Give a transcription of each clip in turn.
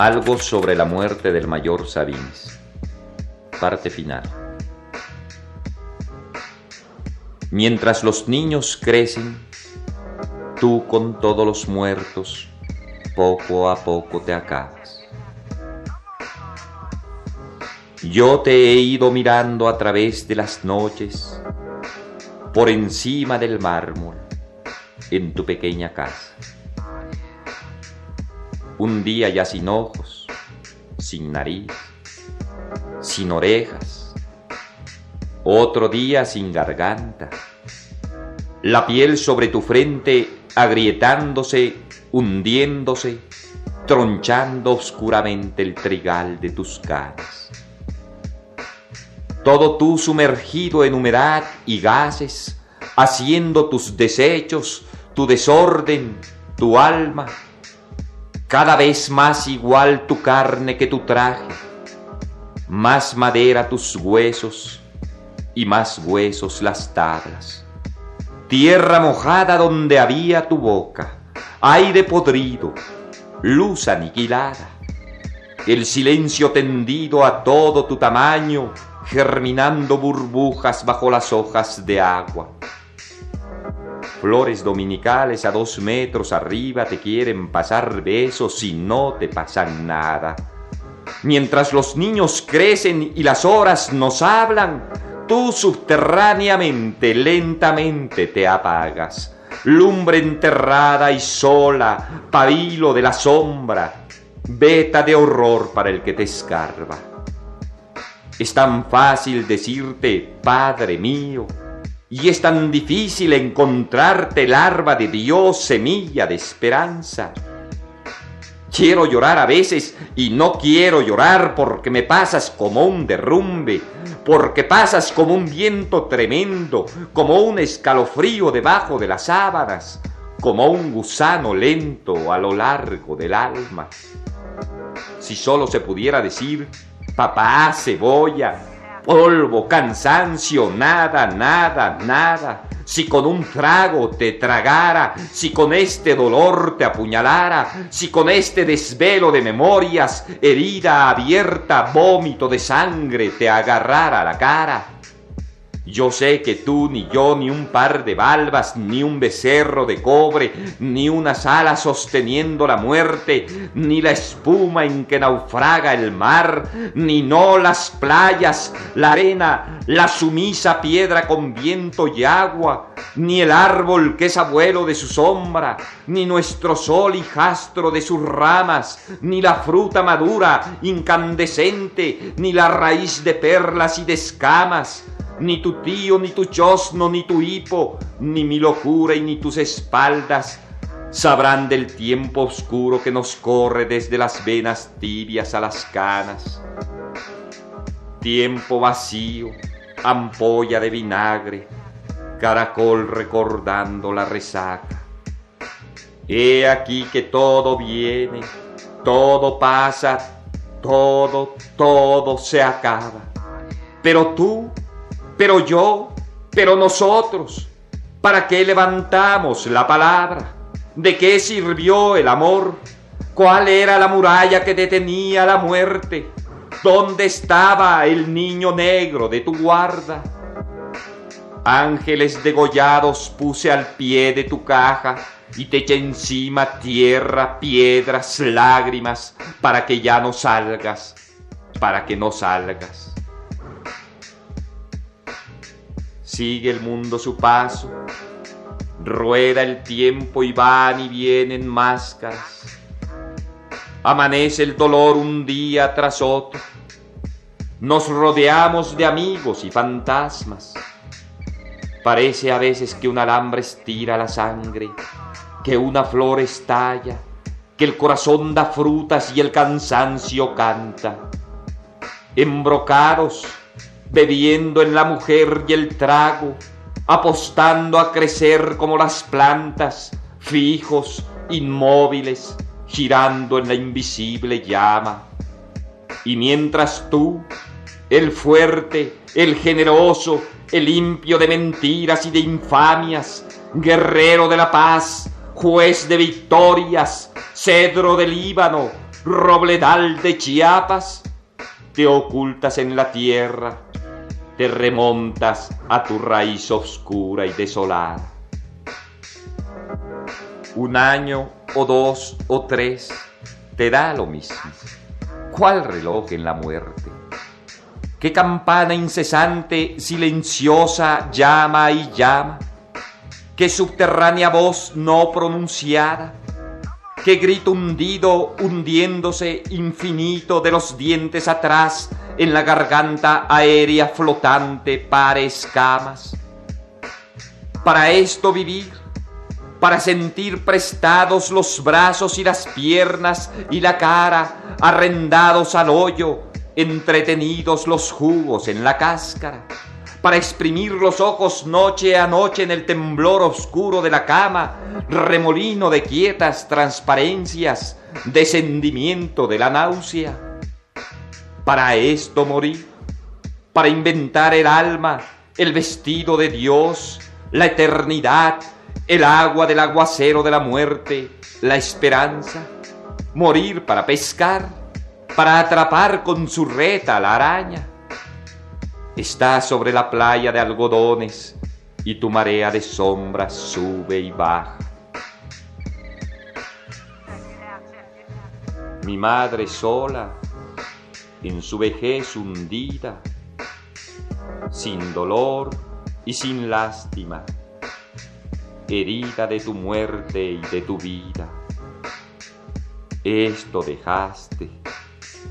Algo sobre la muerte del mayor Sabines. Parte final. Mientras los niños crecen, tú con todos los muertos, poco a poco te acabas. Yo te he ido mirando a través de las noches, por encima del mármol, en tu pequeña casa. Un día ya sin ojos, sin nariz, sin orejas. Otro día sin garganta. La piel sobre tu frente agrietándose, hundiéndose, tronchando oscuramente el trigal de tus caras. Todo tú sumergido en humedad y gases, haciendo tus desechos, tu desorden, tu alma, cada vez más igual tu carne que tu traje, más madera tus huesos y más huesos las tablas. Tierra mojada donde había tu boca, aire podrido, luz aniquilada, el silencio tendido a todo tu tamaño, germinando burbujas bajo las hojas de agua. Flores dominicales a dos metros arriba te quieren pasar besos y no te pasan nada. Mientras los niños crecen y las horas nos hablan, tú subterráneamente, lentamente te apagas. Lumbre enterrada y sola, pabilo de la sombra, veta de horror para el que te escarba. Es tan fácil decirte, Padre mío, y es tan difícil encontrarte larva de Dios, semilla de esperanza. Quiero llorar a veces y no quiero llorar porque me pasas como un derrumbe, porque pasas como un viento tremendo, como un escalofrío debajo de las sábanas, como un gusano lento a lo largo del alma. Si solo se pudiera decir, papá, cebolla, polvo, cansancio, nada, nada, nada. Si con un trago te tragara, si con este dolor te apuñalara, si con este desvelo de memorias, herida abierta, vómito de sangre te agarrara la cara. Yo sé que tú, ni yo, ni un par de balbas, ni un becerro de cobre, ni unas alas sosteniendo la muerte, ni la espuma en que naufraga el mar, ni no las playas, la arena, la sumisa piedra con viento y agua, ni el árbol que es abuelo de su sombra, ni nuestro sol hijastro de sus ramas, ni la fruta madura, incandescente, ni la raíz de perlas y de escamas, ni tu tío, ni tu chosno, ni tu hipo, ni mi locura y ni tus espaldas sabrán del tiempo oscuro que nos corre desde las venas tibias a las canas. Tiempo vacío, ampolla de vinagre, caracol recordando la resaca. He aquí que todo viene, todo pasa, todo, todo se acaba. Pero tú, pero yo, pero nosotros, ¿para qué levantamos la palabra? ¿De qué sirvió el amor? ¿Cuál era la muralla que detenía la muerte? ¿Dónde estaba el niño negro de tu guarda? Ángeles degollados puse al pie de tu caja y te eché encima tierra, piedras, lágrimas, para que ya no salgas, para que no salgas. Sigue el mundo su paso, rueda el tiempo y van y vienen máscaras. Amanece el dolor un día tras otro. Nos rodeamos de amigos y fantasmas. Parece a veces que un alambre estira la sangre, que una flor estalla, que el corazón da frutas y el cansancio canta. Embrocados, bebiendo en la mujer y el trago, apostando a crecer como las plantas, fijos, inmóviles, girando en la invisible llama. Y mientras tú, el fuerte, el generoso, el limpio de mentiras y de infamias, guerrero de la paz, juez de victorias, cedro del Líbano, robledal de Chiapas, te ocultas en la tierra te remontas a tu raíz oscura y desolada. Un año o dos o tres te da lo mismo. ¿Cuál reloj en la muerte? ¿Qué campana incesante, silenciosa, llama y llama? ¿Qué subterránea voz no pronunciada? ¿Qué grito hundido, hundiéndose infinito de los dientes atrás en la garganta aérea flotante para escamas. Para esto vivir, para sentir prestados los brazos y las piernas y la cara, arrendados al hoyo, entretenidos los jugos en la cáscara, para exprimir los ojos noche a noche en el temblor oscuro de la cama, remolino de quietas transparencias, descendimiento de la náusea para esto morir, para inventar el alma, el vestido de Dios, la eternidad, el agua del aguacero de la muerte, la esperanza, morir para pescar, para atrapar con su reta la araña. Está sobre la playa de algodones y tu marea de sombras sube y baja. Mi madre sola en su vejez hundida, sin dolor y sin lástima, herida de tu muerte y de tu vida. Esto dejaste,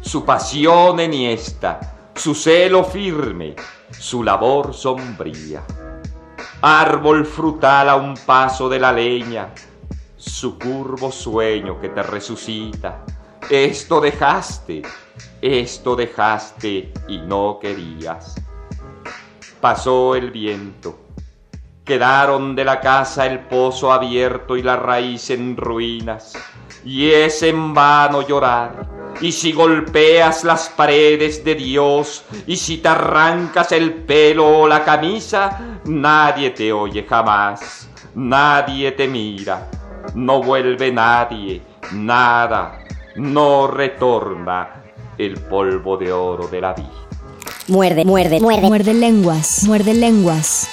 su pasión enhiesta, su celo firme, su labor sombría. Árbol frutal a un paso de la leña, su curvo sueño que te resucita. Esto dejaste, esto dejaste y no querías. Pasó el viento. Quedaron de la casa el pozo abierto y la raíz en ruinas. Y es en vano llorar. Y si golpeas las paredes de Dios, y si te arrancas el pelo o la camisa, nadie te oye jamás, nadie te mira, no vuelve nadie, nada, no retorna, el polvo de oro de la vida. Muerde, muerde, muerde. Muerde lenguas, muerde lenguas.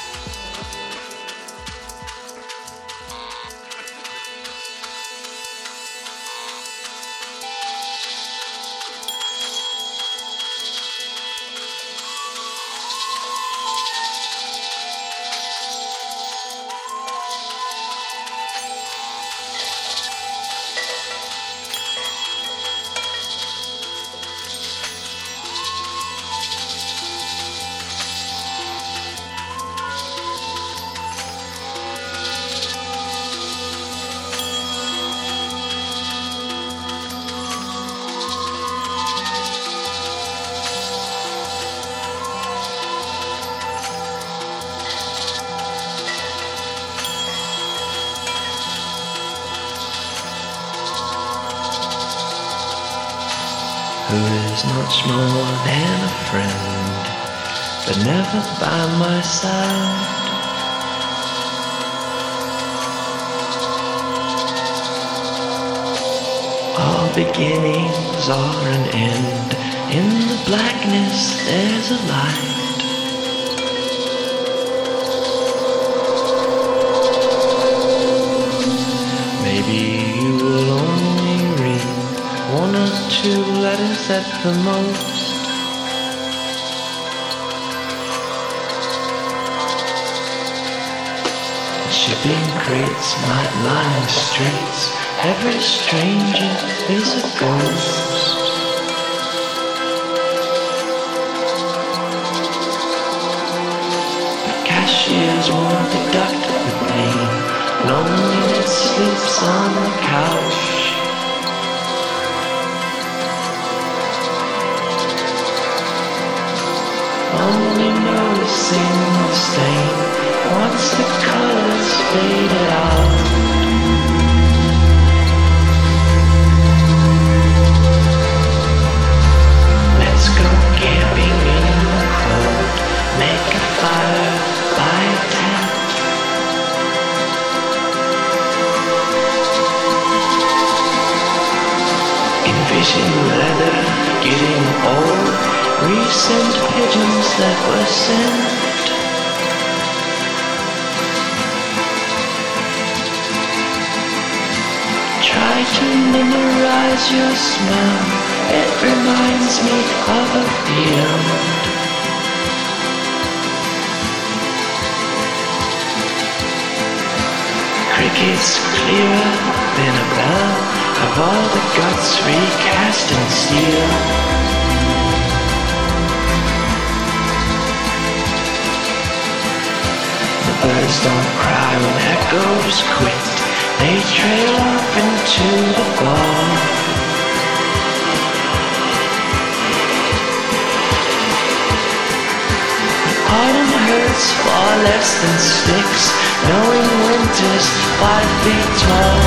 But never by my side. All beginnings are an end. In the blackness, there's a light. Maybe you will only ring one or two letters at the most. streets, night lying streets. Every stranger is a ghost. Only noticing the stain once the colors faded out. Let's go camping in the cold. Make a fire by tap. Envision leather getting old. Recent pigeons that were sent. Try to memorize your smell. It reminds me of a field. Crickets clearer than a bell of all the guts recast in steel. Birds don't cry when echoes quit. They trail off into the fall. Autumn hurts far less than sticks, knowing winter's five feet tall.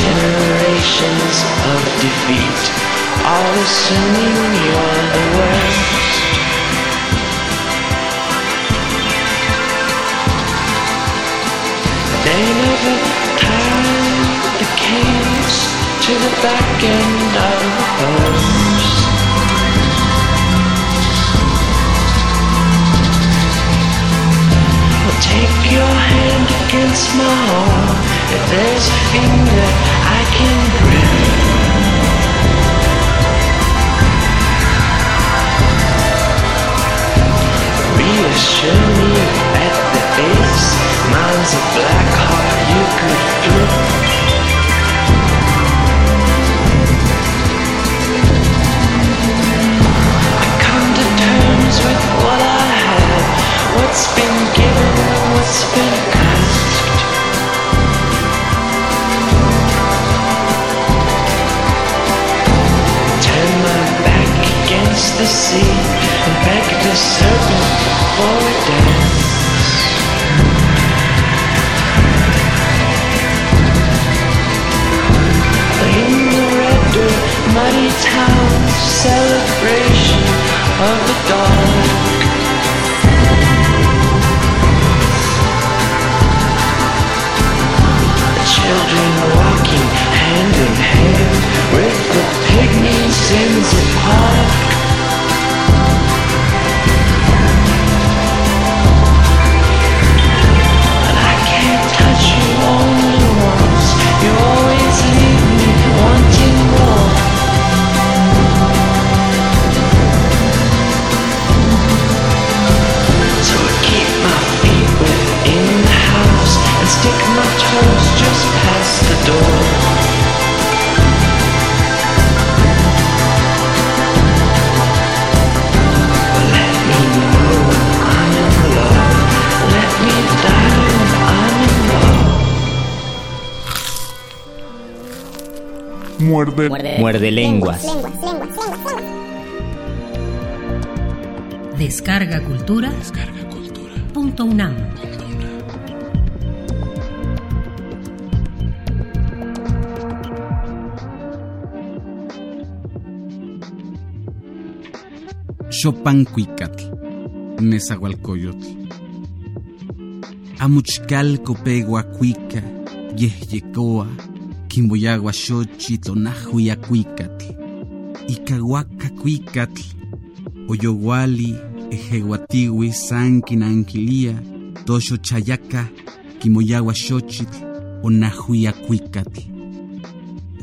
Generations of defeat, all assuming you're the worst. They never tied the canes to the back end of the horse. Well, take your hand against my arm. If there's a finger I can grip. Reassure at the base. Mine's a black heart you could flip. I come to terms with what I have. What's been given, what's been asked. Turn my back against the sea and beg the serpent for a dance. Stick my toes just past the door. Let me know when I'm in love. Let me die when I'm in love. Muerde. Muerde lenguas. Descarga Cultura. Punto UNAM. Xopancuicatl, Nezahualcoyotl. Amuchcalco peguacuica, yehyecoa, quimboyagua xochitl onajuiacuicatl. Icahuaca cuicatl, Oyowali, Ejeguatiwi, Sanquin, Anquilia, Tosho Chayaca, Kimoyagua Xochitl, Onajuiacuicatl.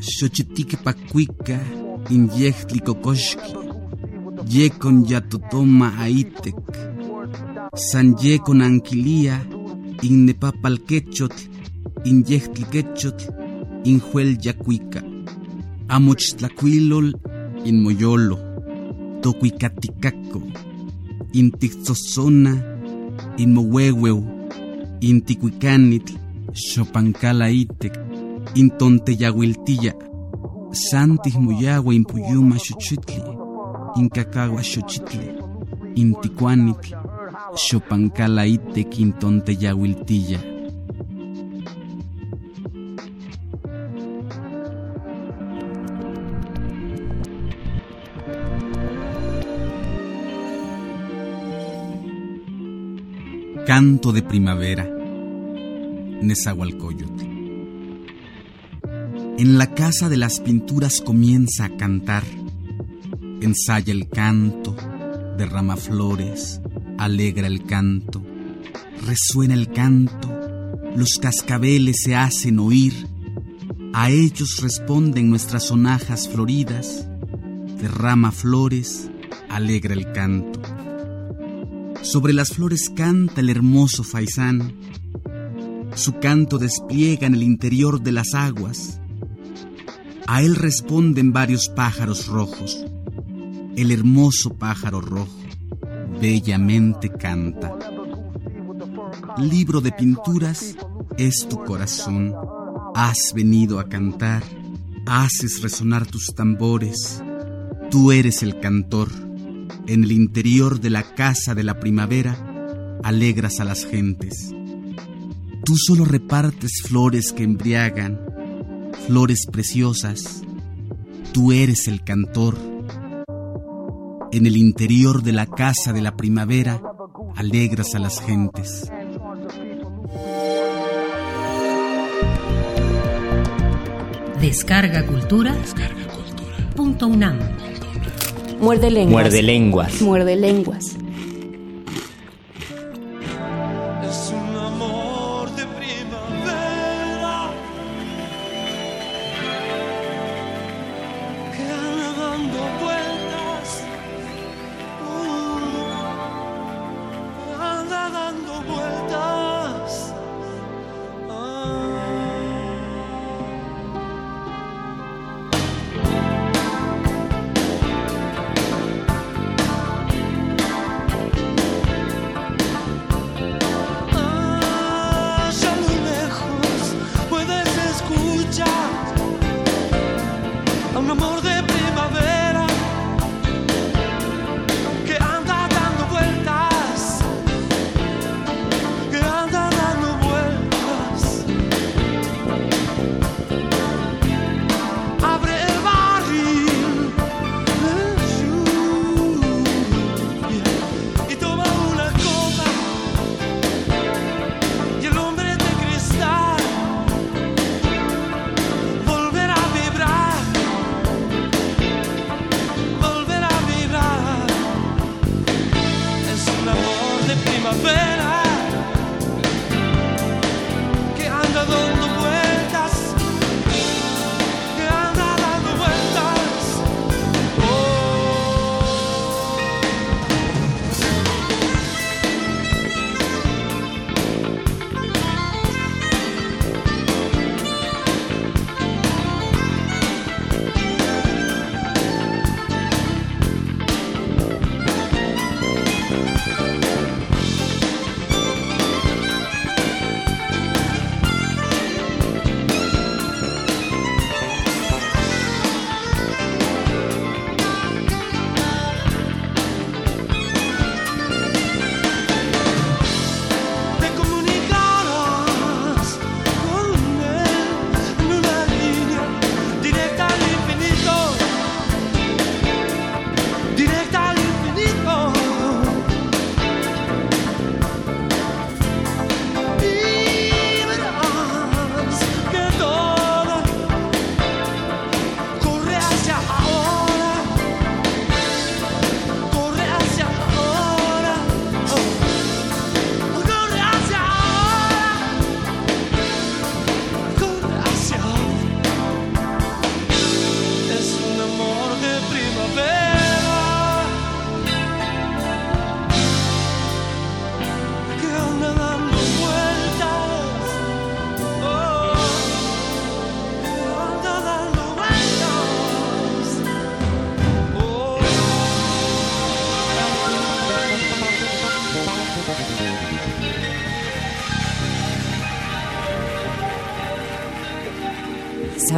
Xochitique pacuica, Inyechtli Cocoxqui, Yecon Yatotoma Aitek, San Yecon Anquilia, Innepapalquechotl, Inyechtli Quechotl, Injuel Yacuica, Amochtlacuilol, Inmoyolo, Tocuicaticaco, Intixosona, Inmohuehueu, Inticuicanitl, Xopancalaitek, Intonteyahuiltilla, Santis Muyagua, Impuyuma, Xochitli, Incacagua, Xochitli, Inticuanitl, Xopancalaitek, Intonteyahuiltilla. Canto de primavera, Nezahualcóyotl. En la casa de las pinturas comienza a cantar, ensaya el canto, derrama flores, alegra el canto, resuena el canto, los cascabeles se hacen oír, a ellos responden nuestras sonajas floridas, derrama flores, alegra el canto. Sobre las flores canta el hermoso faisán. Su canto despliega en el interior de las aguas. A él responden varios pájaros rojos. El hermoso pájaro rojo bellamente canta. Libro de pinturas es tu corazón. Has venido a cantar. Haces resonar tus tambores. Tú eres el cantor en el interior de la casa de la primavera, alegras a las gentes. Tú solo repartes flores que embriagan, flores preciosas. Tú eres el cantor. En el interior de la casa de la primavera, alegras a las gentes. Descarga Cultura. Punto UNAM. Muerde lenguas. Muerde lenguas. Muerde lenguas.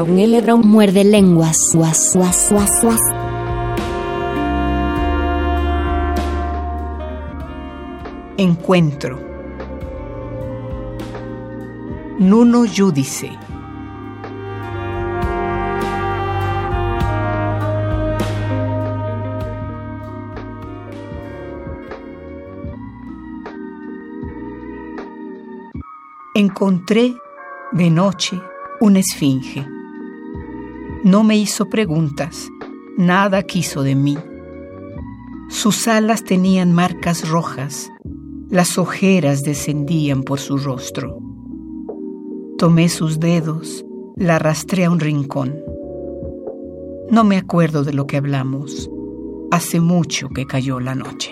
Muerde lenguas. Guas, guas, guas, guas. Encuentro. Nuno Judice. Encontré de noche una esfinge. No me hizo preguntas, nada quiso de mí. Sus alas tenían marcas rojas, las ojeras descendían por su rostro. Tomé sus dedos, la arrastré a un rincón. No me acuerdo de lo que hablamos. Hace mucho que cayó la noche.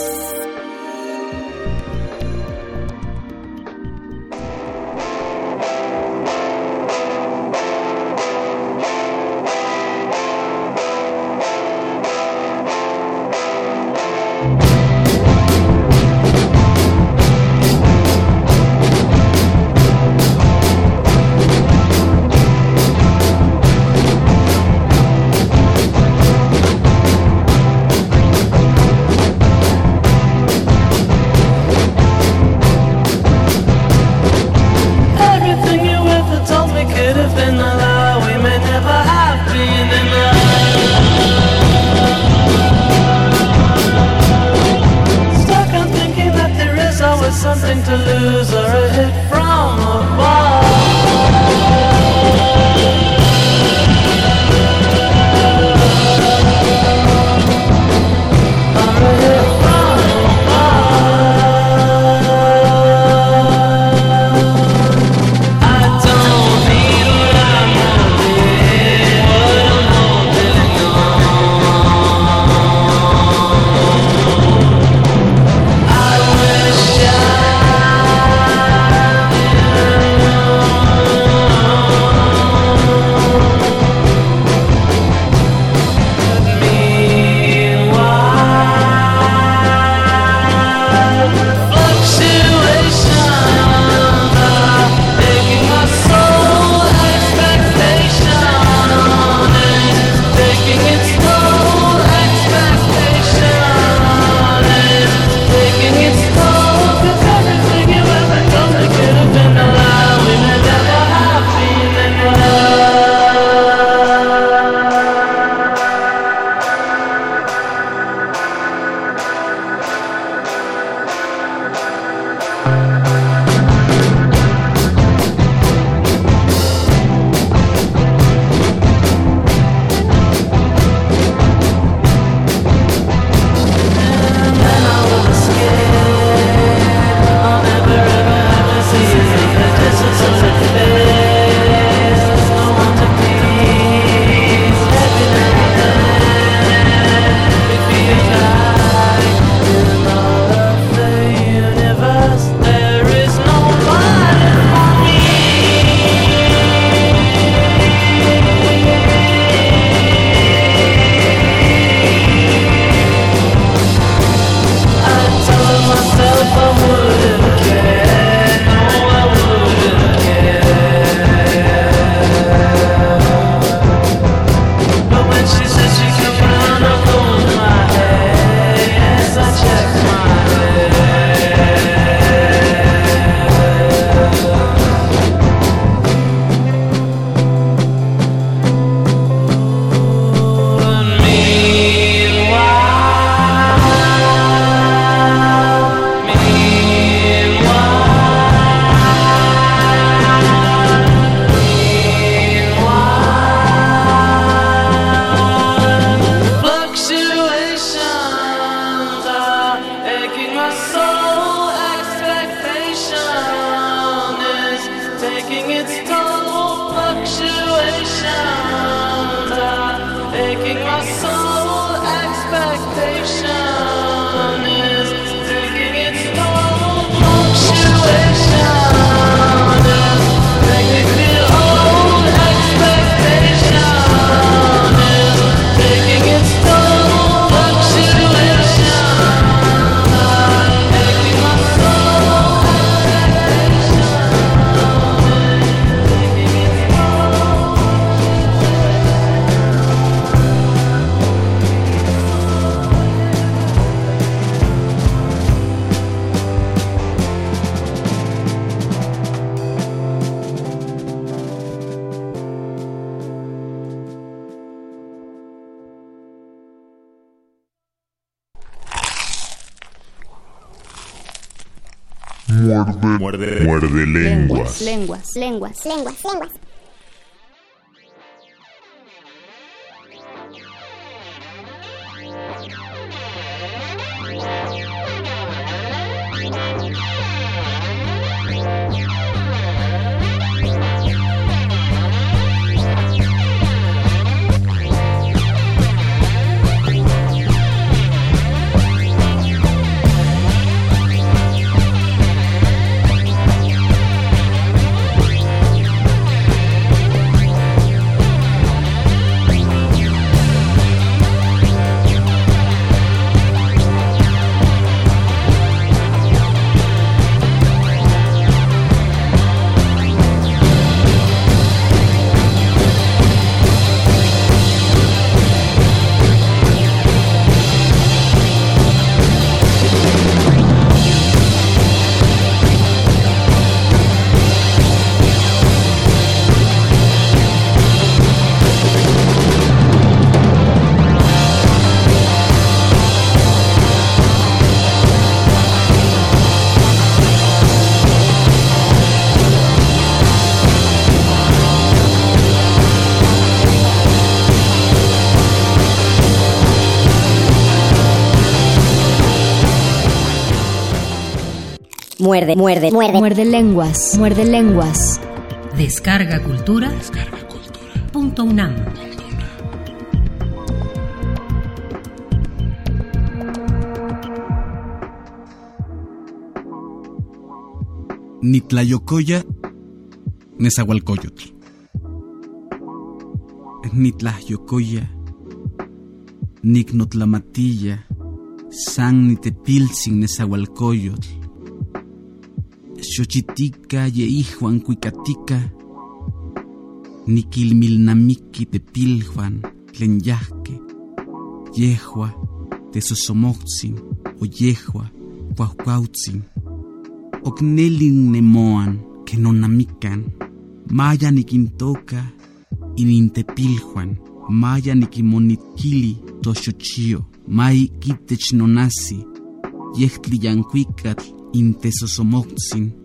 Lenguas. Lenguas, lenguas, lenguas, Muerde, muerde, muerde. Muerde lenguas, muerde lenguas. Descarga cultura. Descarga cultura. Punto UNAM. Nitlayocoya, Nezahualcoyotl. Nitlayocoya, Nicnotlamatilla, San Nitepilsin Nezahualcoyotl. Xochitica, Yeijuan, Cuicatica, Niquilmilnamiqui Tepiljuan, Tlenyahque, Yehua, Tesosomoxin, o Yehua, Cuaucuautzin, Ocnelin Nemoan, que nonamican, Maya Niquintoca, Inintepiljuan, Maya Niquimonitquili, Toxochio, Mai Quitech Nonasi, Yehtli Yancuicatl, Intesosomoxin,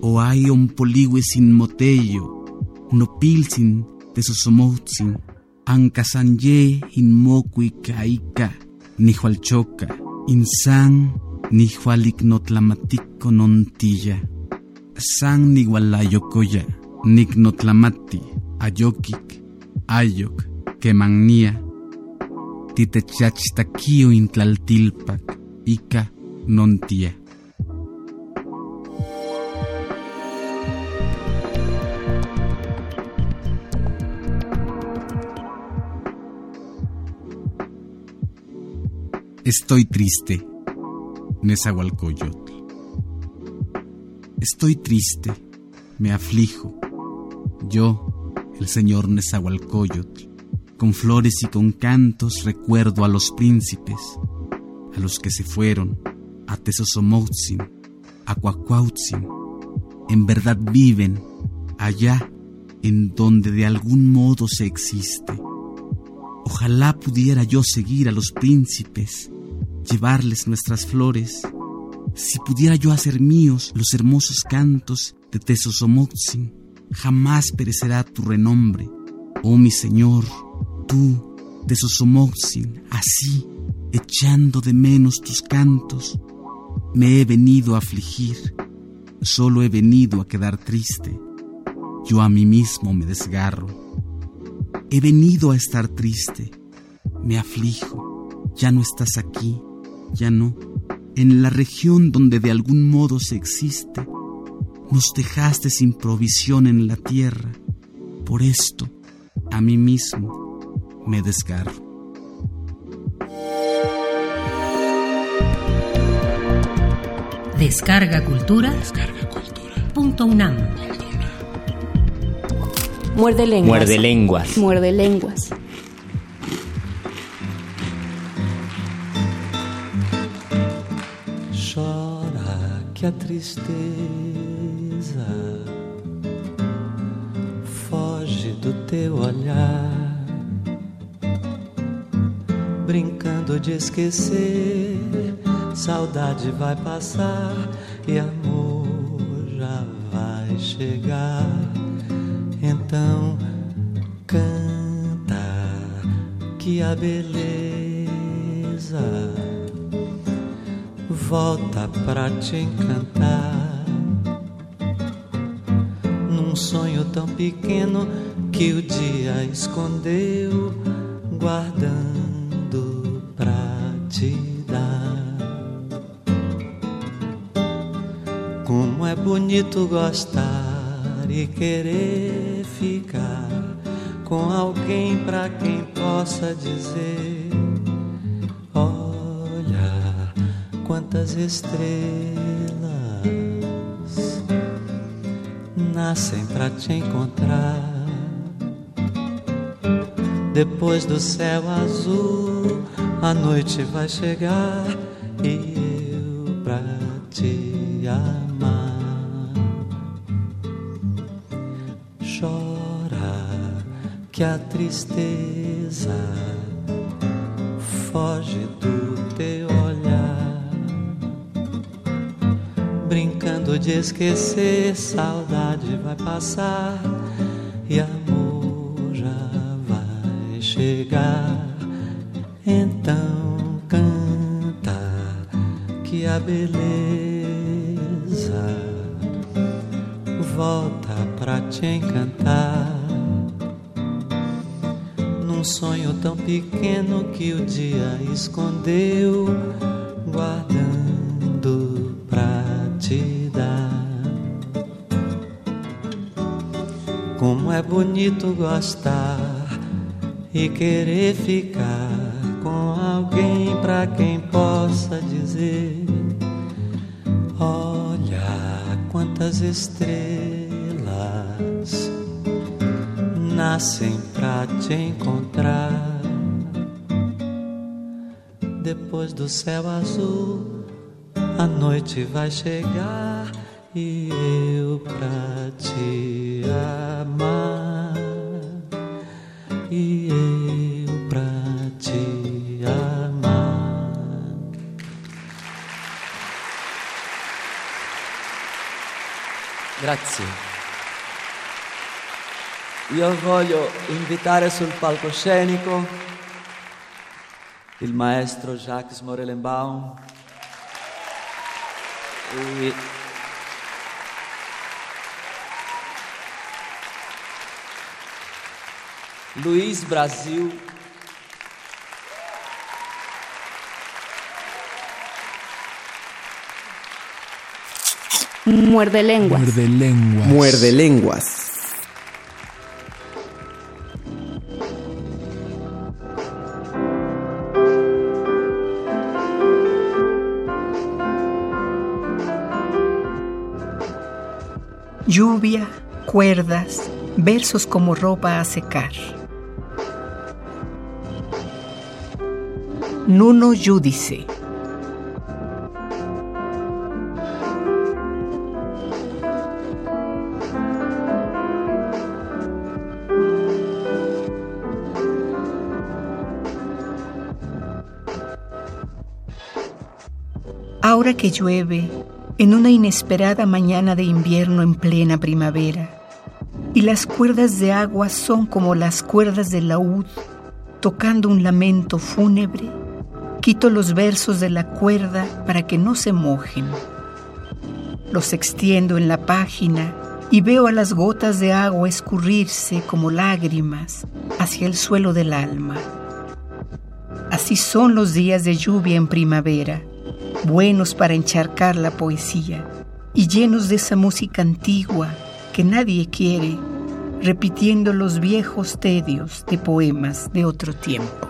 o hay un poligue sin motello, no pilsin tesosomoxin, ancasanye in mocui caica, ni hualchoca, insan ni hualicnotlamatico nontilla, san ni gualayocoya, nicnotlamati, ayokik, ayok, quemagnia, titechachtaquio intlaltilpac, ica nontia. Estoy triste, Nezahualcoyotl. Estoy triste, me aflijo. Yo, el señor Nezahualcoyotl, con flores y con cantos recuerdo a los príncipes, a los que se fueron, a Tesosomotzin, a Cuacuautzin. En verdad viven allá en donde de algún modo se existe. Ojalá pudiera yo seguir a los príncipes, llevarles nuestras flores, si pudiera yo hacer míos los hermosos cantos de Tesosomoxin, jamás perecerá tu renombre. Oh mi Señor, tú, Tesosomoxin, así, echando de menos tus cantos, me he venido a afligir, solo he venido a quedar triste. Yo a mí mismo me desgarro. He venido a estar triste, me aflijo, ya no estás aquí, ya no, en la región donde de algún modo se existe. Nos dejaste sin provisión en la tierra, por esto a mí mismo me desgarro. Descarga cultura. Descarga cultura. Punto UNAM. Muerde lenguas. Muerde lenguas. Muerde lenguas. Que a tristeza foge do teu olhar, brincando de esquecer. Saudade vai passar e amor já vai chegar. Então canta que a beleza volta pra te encantar. Num sonho tão pequeno que o dia escondeu, guardando pra te dar. Como é bonito gostar e querer ficar com alguém pra quem possa dizer: quantas estrelas nascem pra te encontrar. Depois do céu azul, a noite vai chegar e eu pra te amar. Chora que a tristeza foge do de esquecer, saudade vai passar e amor já vai chegar. Então canta que a beleza volta pra te encantar. Num sonho tão pequeno que o dia escondeu, guardando bonito gostar e querer ficar com alguém pra quem possa dizer: Olha quantas estrelas nascem pra te encontrar. Depois do céu azul, a noite vai chegar e eu pra te amar. E eu pra te amar. Grazie. Io voglio invitare sul palcoscenico il maestro Jacques Morellenbaum e Luiz Brasil Muerde lenguas. Muerde lenguas. Muerde lenguas. Lluvia, cuerdas, versos como ropa a secar. Nuno Judice. Ahora que llueve, en una inesperada mañana de invierno en plena primavera, y las cuerdas de agua son como las cuerdas del laúd, tocando un lamento fúnebre, quito los versos de la cuerda para que no se mojen. Los extiendo en la página y veo a las gotas de agua escurrirse como lágrimas hacia el suelo del alma. Así son los días de lluvia en primavera, buenos para encharcar la poesía y llenos de esa música antigua que nadie quiere, repitiendo los viejos tedios de poemas de otro tiempo.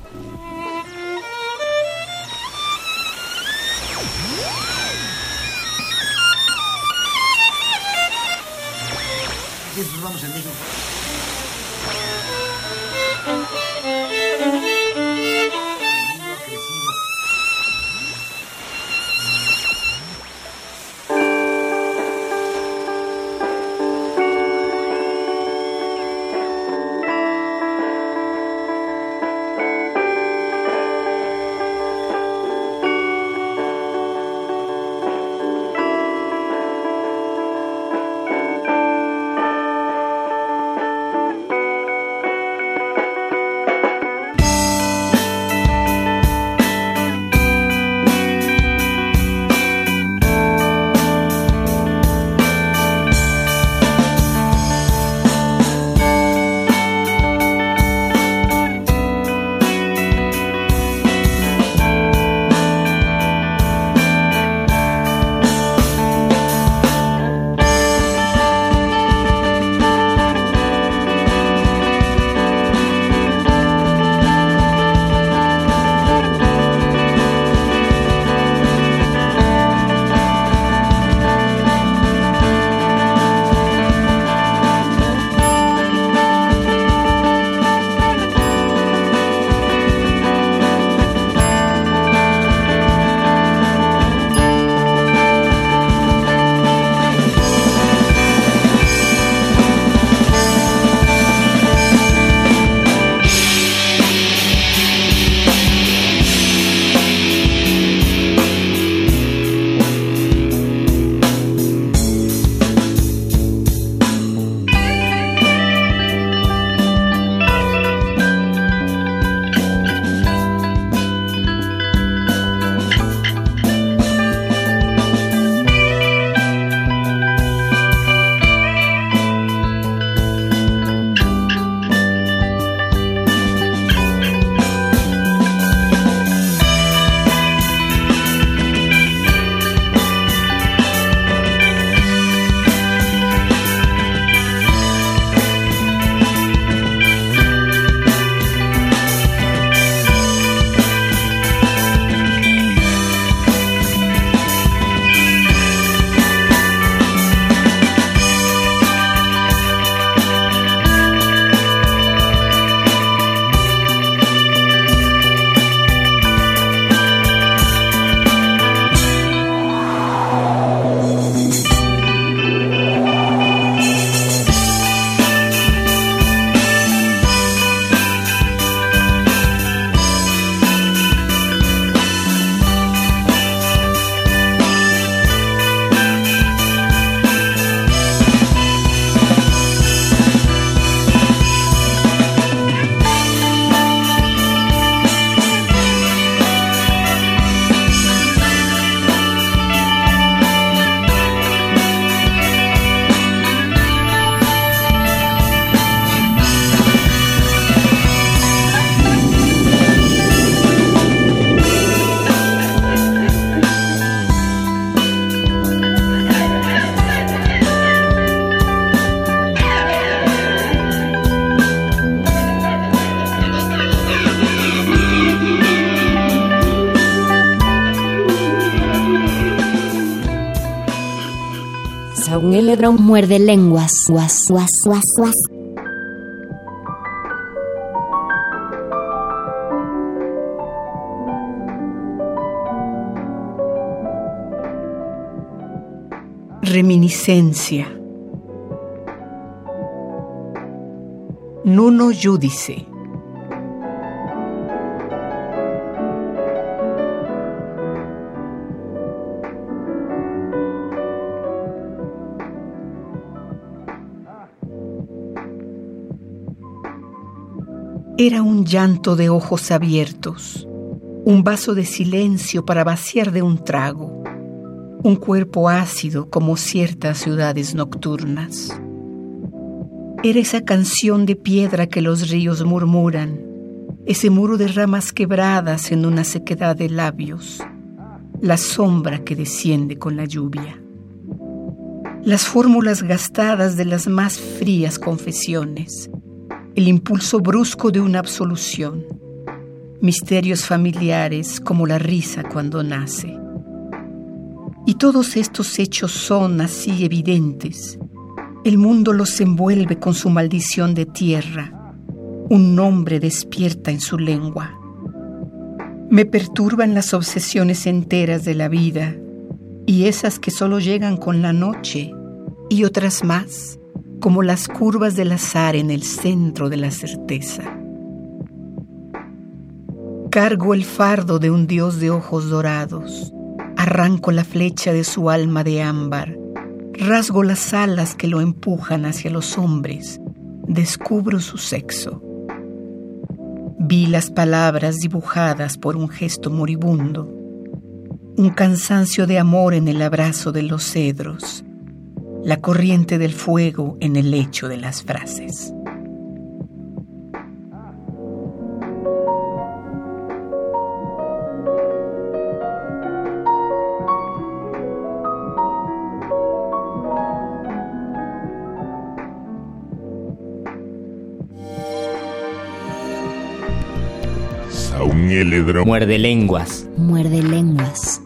Muerde lenguas. Guas, guas, guas, guas. Reminiscencia. Nuno Judice. Era un llanto de ojos abiertos, un vaso de silencio para vaciar de un trago, un cuerpo ácido como ciertas ciudades nocturnas. Era esa canción de piedra que los ríos murmuran, ese muro de ramas quebradas en una sequedad de labios, la sombra que desciende con la lluvia. Las fórmulas gastadas de las más frías confesiones, el impulso brusco de una absolución, misterios familiares como la risa cuando nace. Y todos estos hechos son así evidentes. El mundo los envuelve con su maldición de tierra. Un nombre despierta en su lengua. Me perturban las obsesiones enteras de la vida y esas que solo llegan con la noche y otras más como las curvas del azar en el centro de la certeza. Cargo el fardo de un dios de ojos dorados, arranco la flecha de su alma de ámbar, rasgo las alas que lo empujan hacia los hombres, descubro su sexo. Vi las palabras dibujadas por un gesto moribundo, un cansancio de amor en el abrazo de los cedros, la corriente del fuego en el lecho de las frases. Muerde lenguas. Muerde lenguas.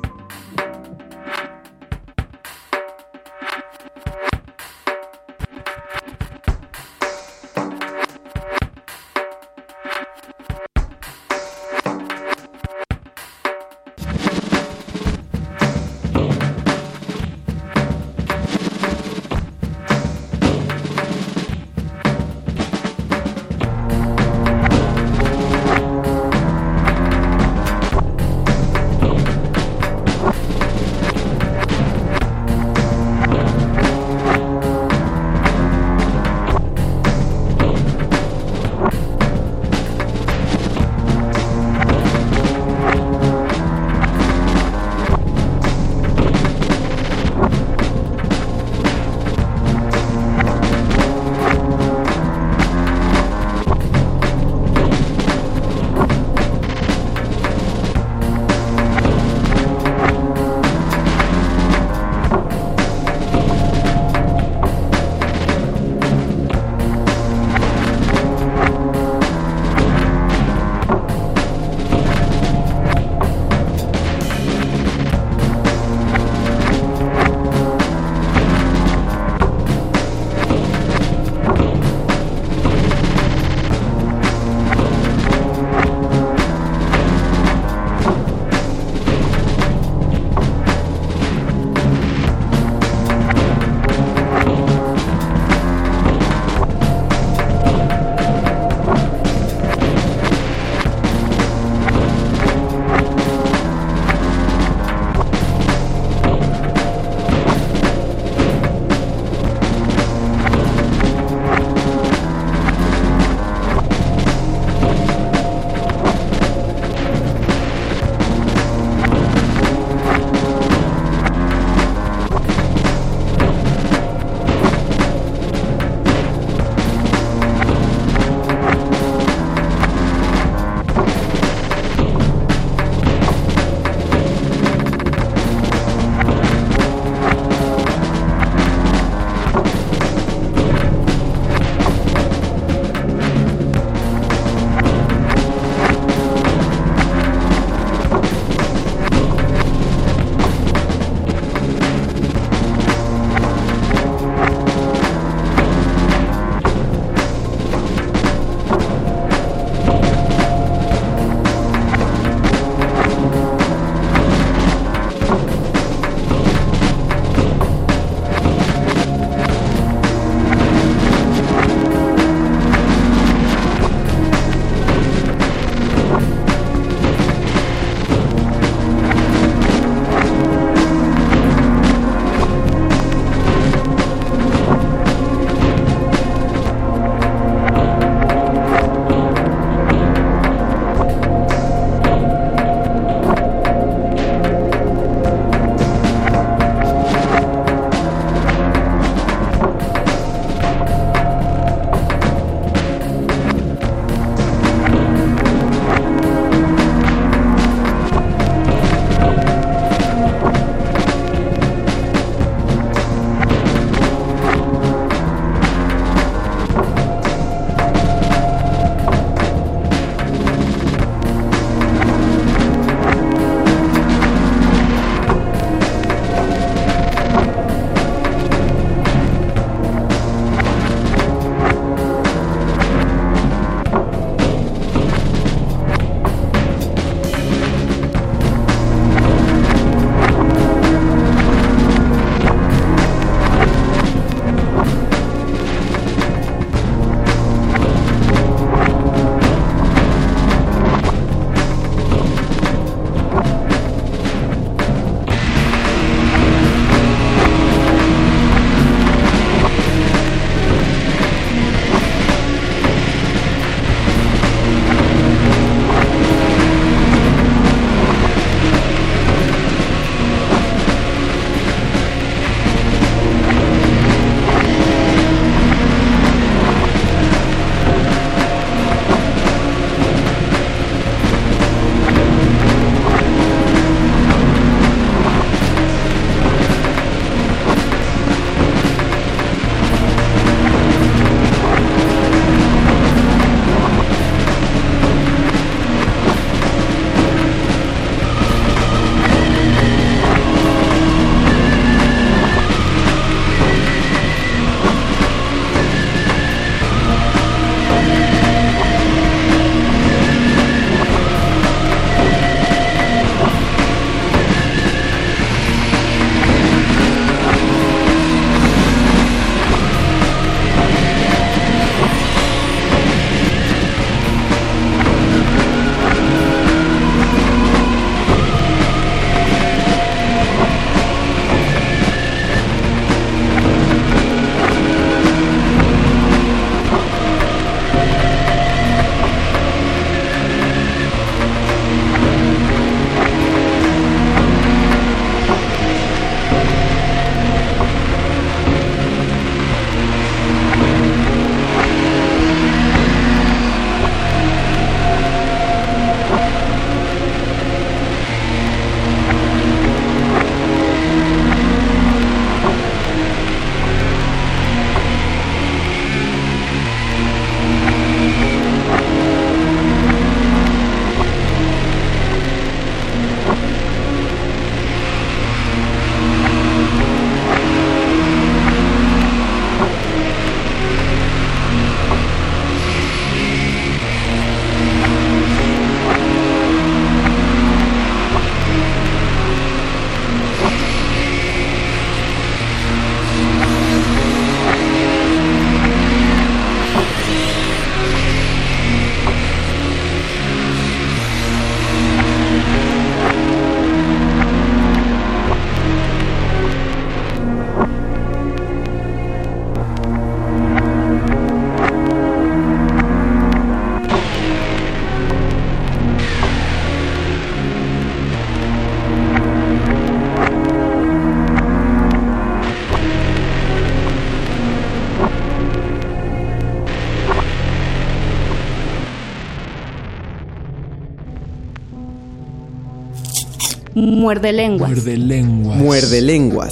Muerde lenguas. Muerde lenguas. Muerde lenguas.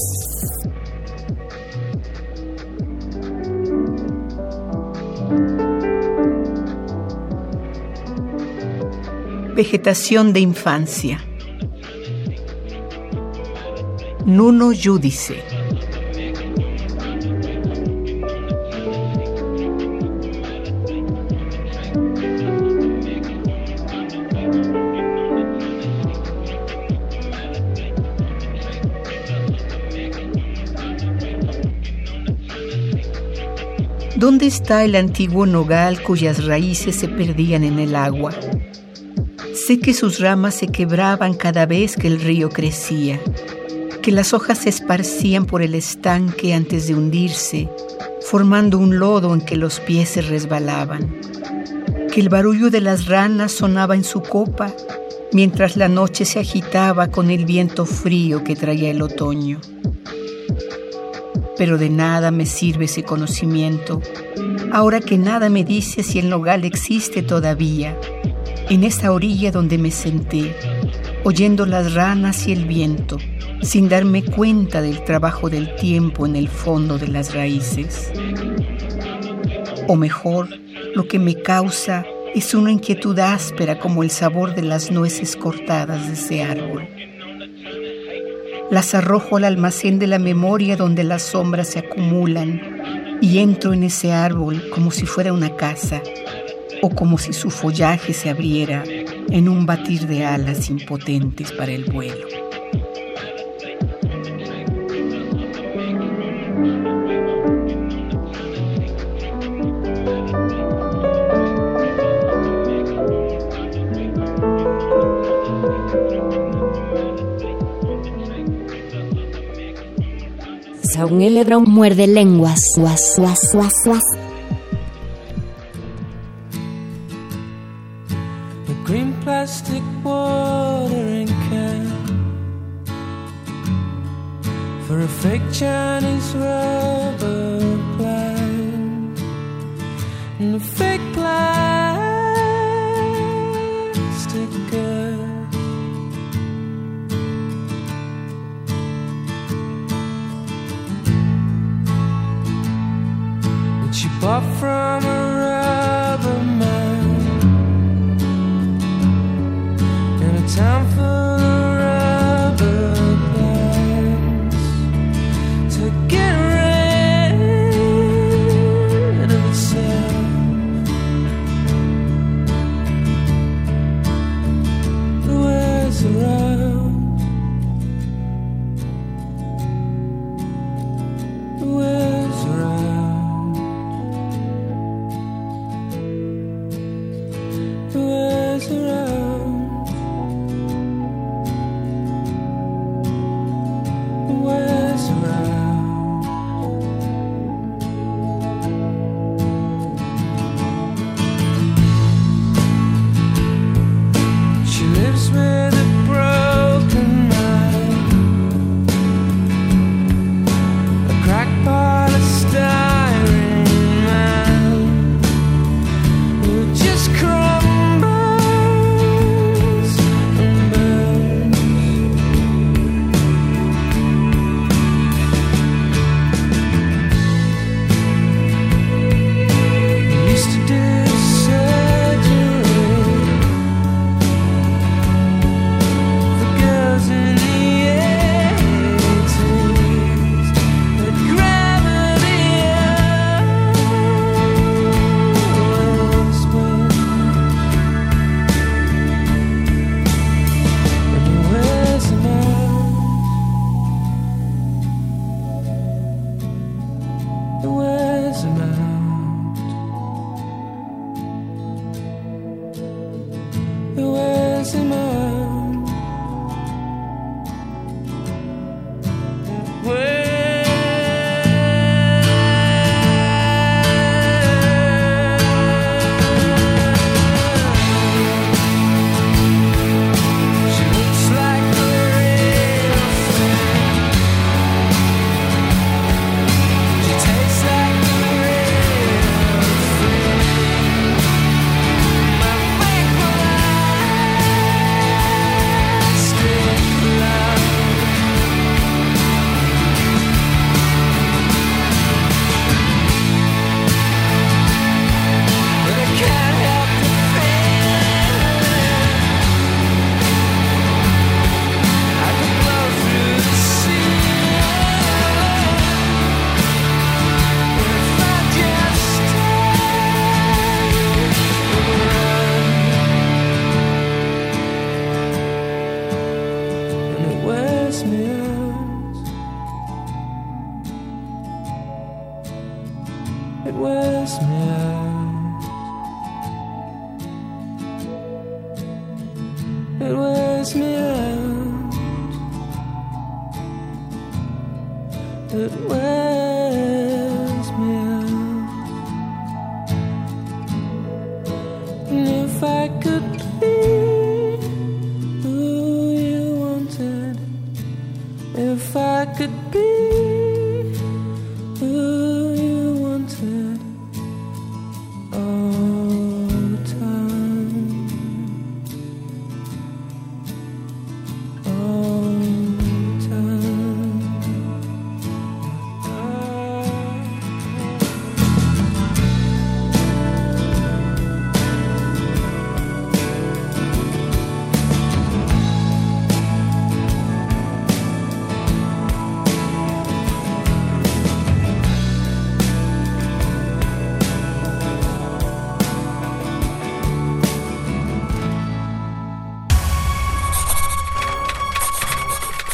Vegetación de infancia. Nuno Judice. ¿Dónde está el antiguo nogal cuyas raíces se perdían en el agua? Sé que sus ramas se quebraban cada vez que el río crecía, que las hojas se esparcían por el estanque antes de hundirse, formando un lodo en que los pies se resbalaban, que el barullo de las ranas sonaba en su copa mientras la noche se agitaba con el viento frío que traía el otoño. Pero de nada me sirve ese conocimiento, ahora que nada me dice si el nogal existe todavía, en esa orilla donde me senté, oyendo las ranas y el viento, sin darme cuenta del trabajo del tiempo en el fondo de las raíces. O mejor, lo que me causa es una inquietud áspera como el sabor de las nueces cortadas de ese árbol. Las arrojo al almacén de la memoria donde las sombras se acumulan y entro en ese árbol como si fuera una casa o como si su follaje se abriera en un batir de alas impotentes para el vuelo. Saúl muerde lenguas. Guas, guas, guas, guas. A green plastic watering can for a fake Chinese bought from a rubber man. In a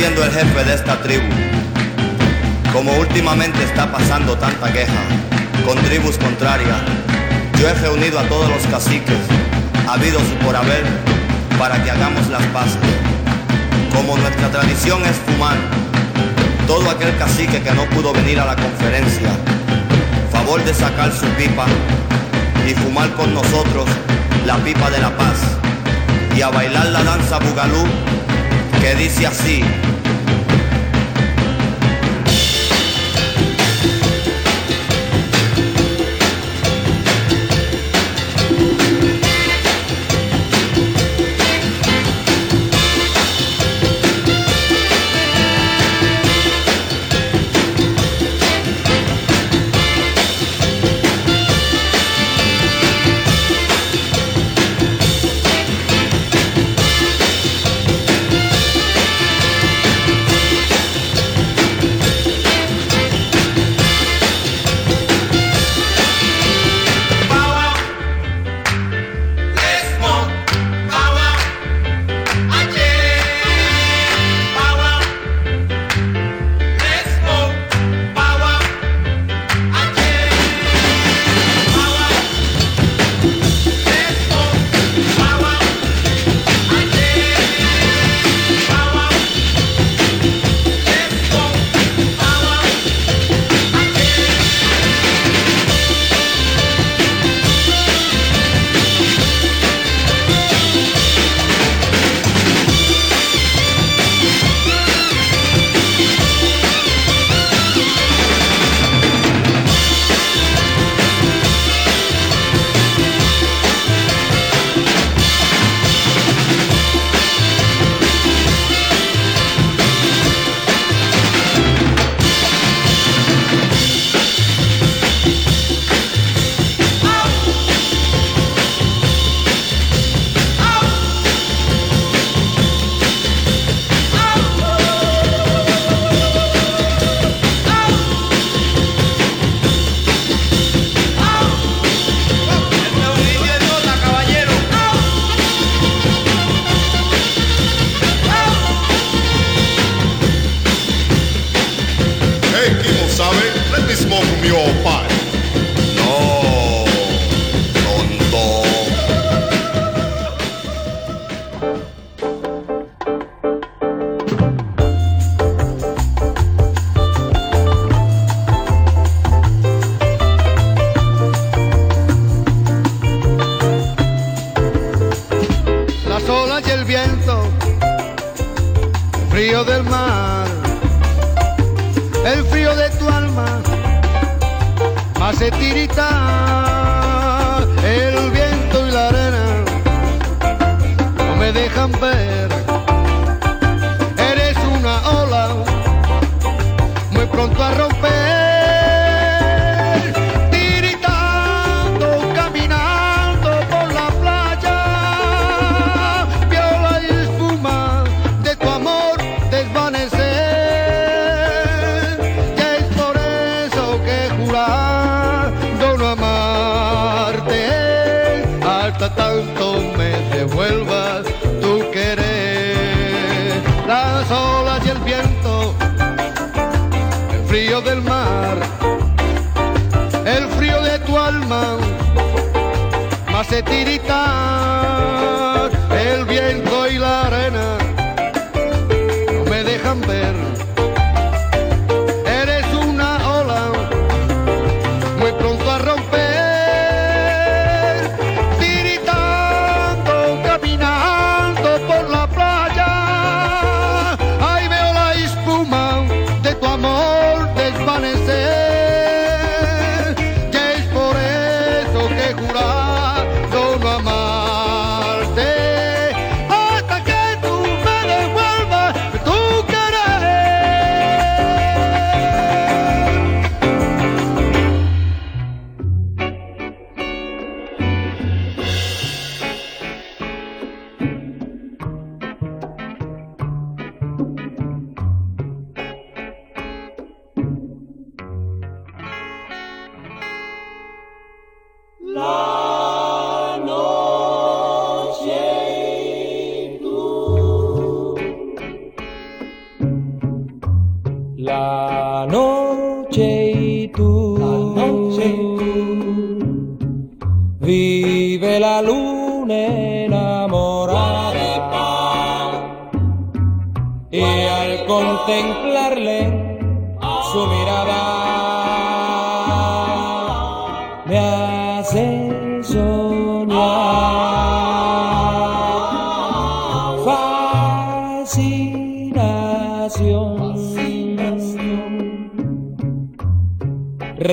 siendo el jefe de esta tribu. Como últimamente está pasando tanta queja con tribus contrarias, yo he reunido a todos los caciques, habidos por haber, para que hagamos las paces. Como nuestra tradición es fumar, todo aquel cacique que no pudo venir a la conferencia, favor de sacar su pipa y fumar con nosotros la pipa de la paz y a bailar la danza bugalú que dice así.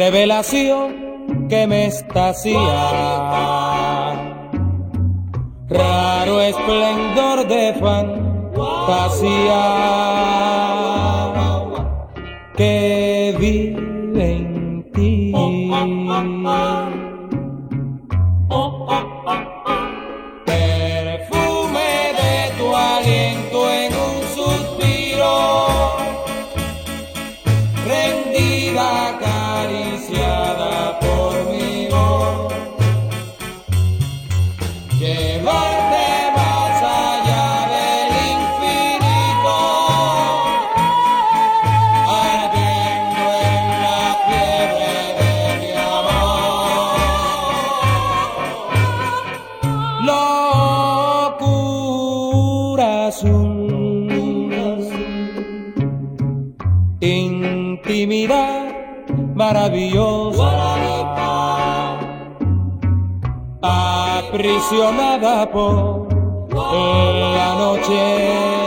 revelación que me extasía. Raro esplendor de fantasía. ilusionada por la noche.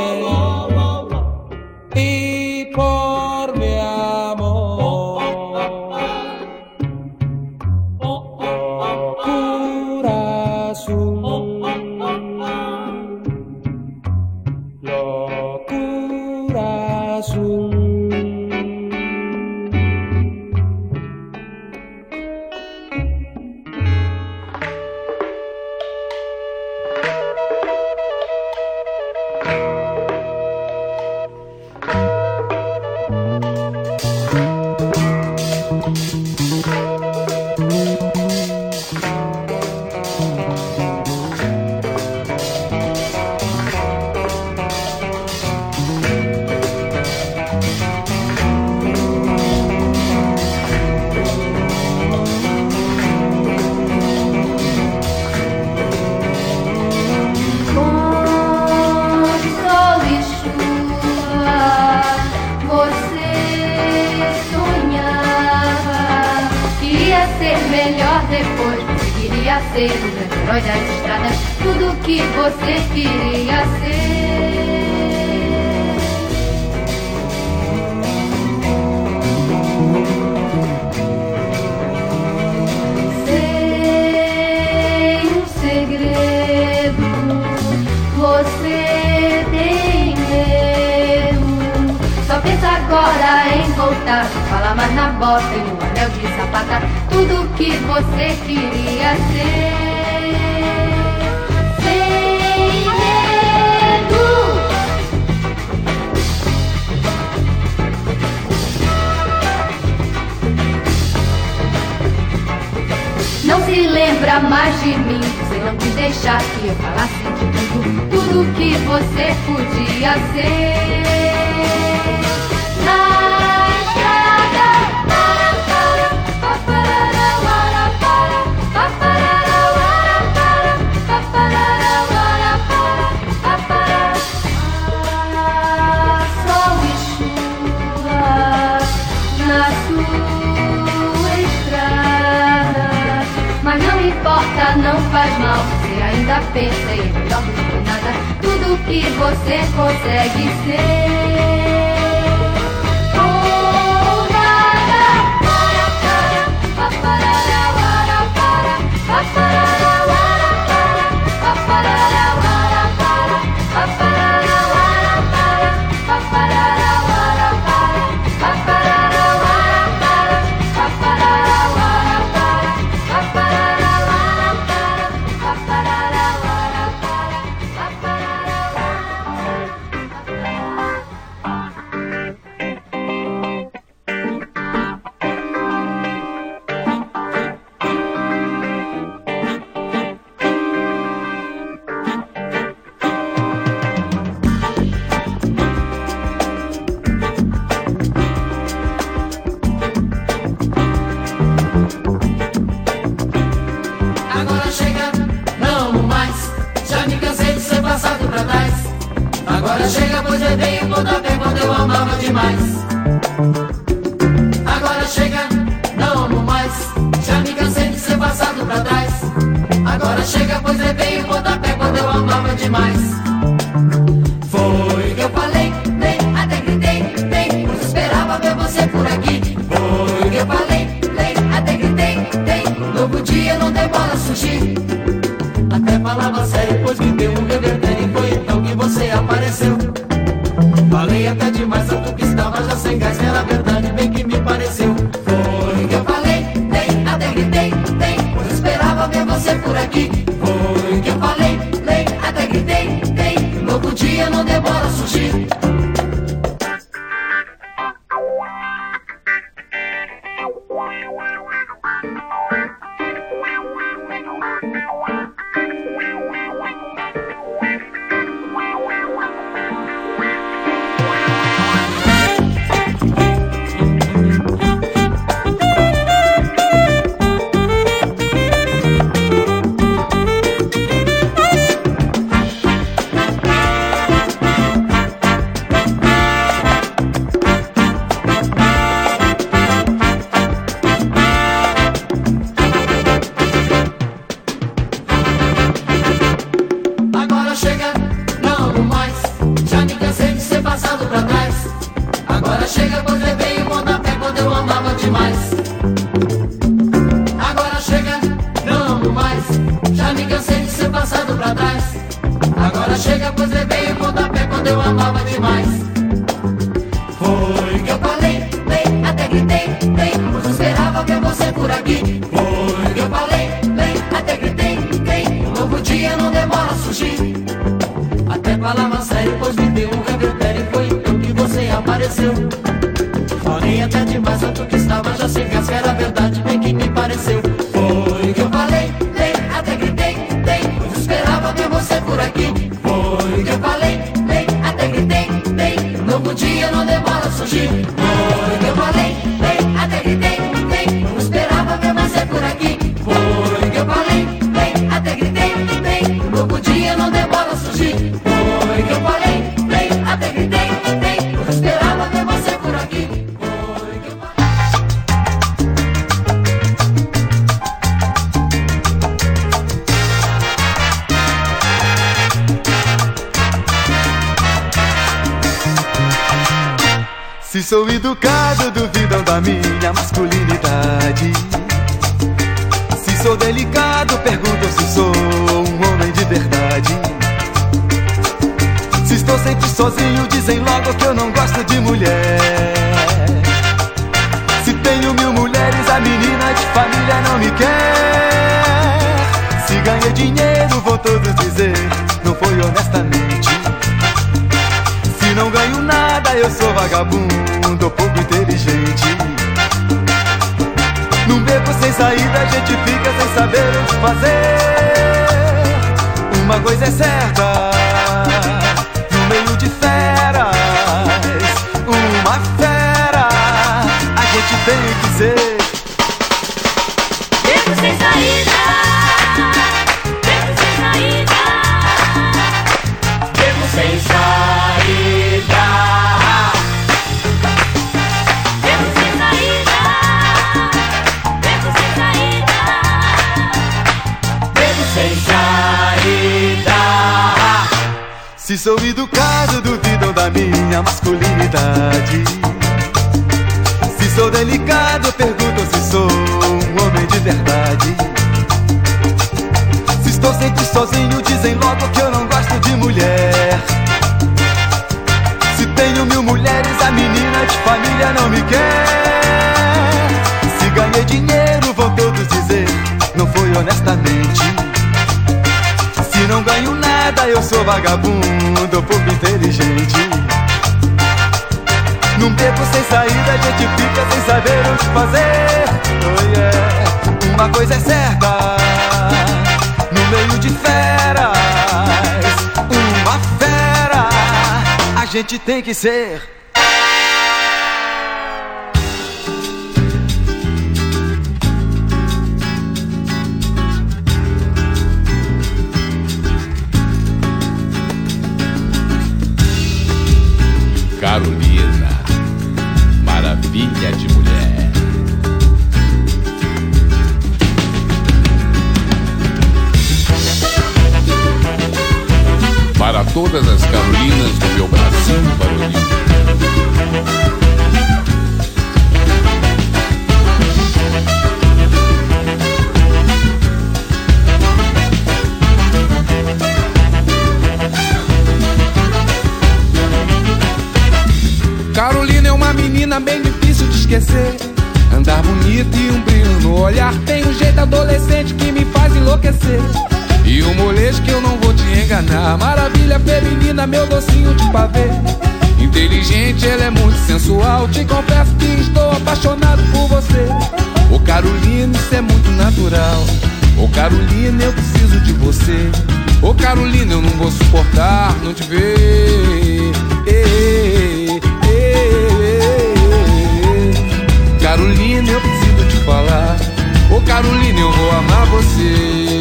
eu vou amar você.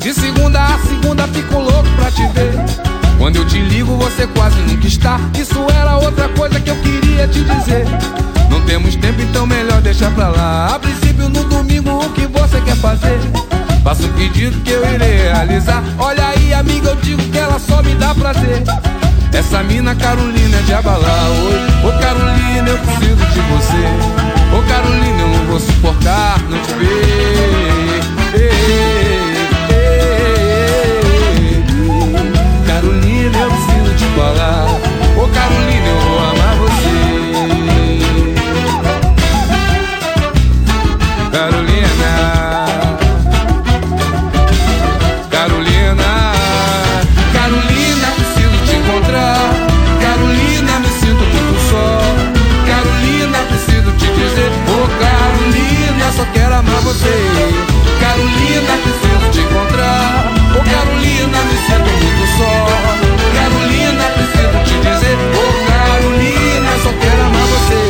De segunda a segunda fico louco pra te ver. Quando eu te ligo, você quase nunca está. Isso era outra coisa que eu queria te dizer. Não temos tempo, então melhor deixar pra lá. A princípio, no domingo, o que você quer fazer? Faça o pedido que eu irei realizar. Olha aí, amiga, eu digo que ela só me dá prazer. Essa mina Carolina é de abalar Oi, Ô Carolina, eu preciso de você. Ô Carolina, eu não vou suportar não te ver. Ei, ei, ei, Carolina, eu preciso te falar. Ô Carolina, eu você. Carolina, preciso te encontrar. Oh, Carolina, me sinto muito só. Carolina, preciso te dizer. Oh, Carolina, só quero amar você.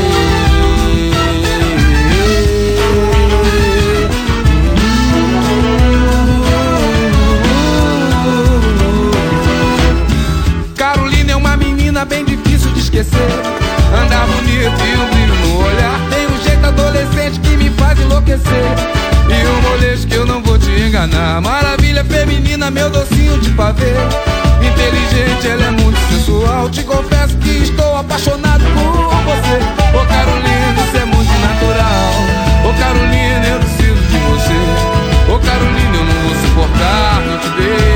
Carolina é uma menina bem difícil de esquecer. Andar bonito e um brilho no olhar. Tem um jeito adolescente que me faz enlouquecer enganar. Maravilha feminina, meu docinho de pavê. Inteligente, ela é muito sensual. Te confesso que estou apaixonado por você. Ô Carolina, isso é muito natural. Ô Carolina, eu preciso de você. Ô Carolina, eu não vou suportar, não te beijo.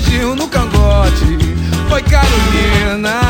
dedinho no cangote. Foi Carolina.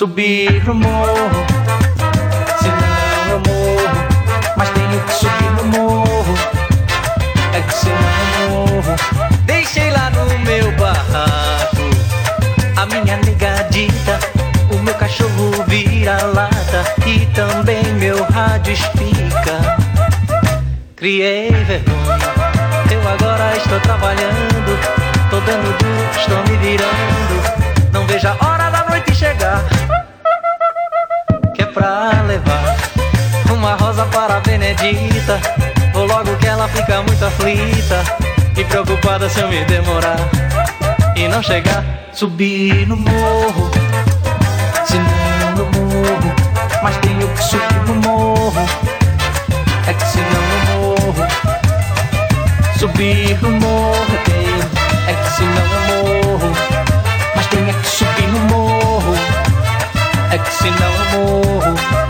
subir no morro. Se não eu morro, mas tenho que subir no morro. É que se não eu morro, deixei lá no meu barraco a minha negadita, o meu cachorro vira-lata e também meu rádio espica. Criei vergonha, eu agora estou trabalhando, tô dando duro, estou me virando. Não veja a acredita. Vou logo que ela fica muito aflita e preocupada se eu me demorar e não chegar. Subir no morro, se não no morro, mas tenho que subir no morro. É que se não eu morro, subir no morro é que se não eu morro, mas tenho é que subir no morro. É que se não eu morro.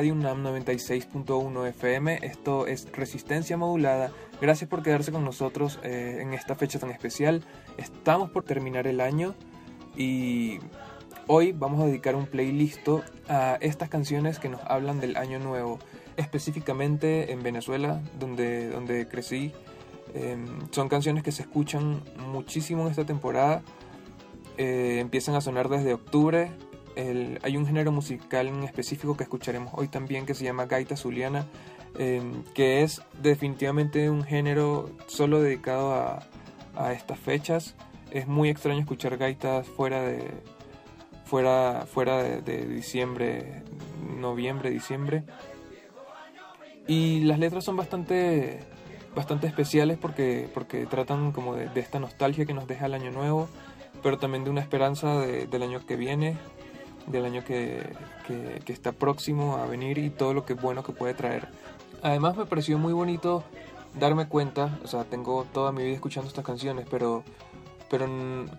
Radio UNAM 96.1 FM, esto es Resistencia Modulada, gracias por quedarse con nosotros eh, en esta fecha tan especial, estamos por terminar el año y hoy vamos a dedicar un playlist a estas canciones que nos hablan del año nuevo, específicamente en Venezuela, donde, donde crecí, eh, son canciones que se escuchan muchísimo en esta temporada, eh, empiezan a sonar desde octubre. El- hay un género musical en específico que escucharemos hoy también que se llama gaita zuliana, eh, que es definitivamente un género solo dedicado a, a estas fechas. Es muy extraño escuchar gaitas fuera de fuera fuera de, de diciembre, noviembre, diciembre. Y las letras son bastante bastante especiales porque porque tratan como de, de esta nostalgia que nos deja el año nuevo, pero también de una esperanza de- del año que viene, del año que, que- está próximo a venir y todo lo que bueno que puede traer. Además me pareció muy bonito darme cuenta, o sea, tengo toda mi vida escuchando estas canciones, pero, pero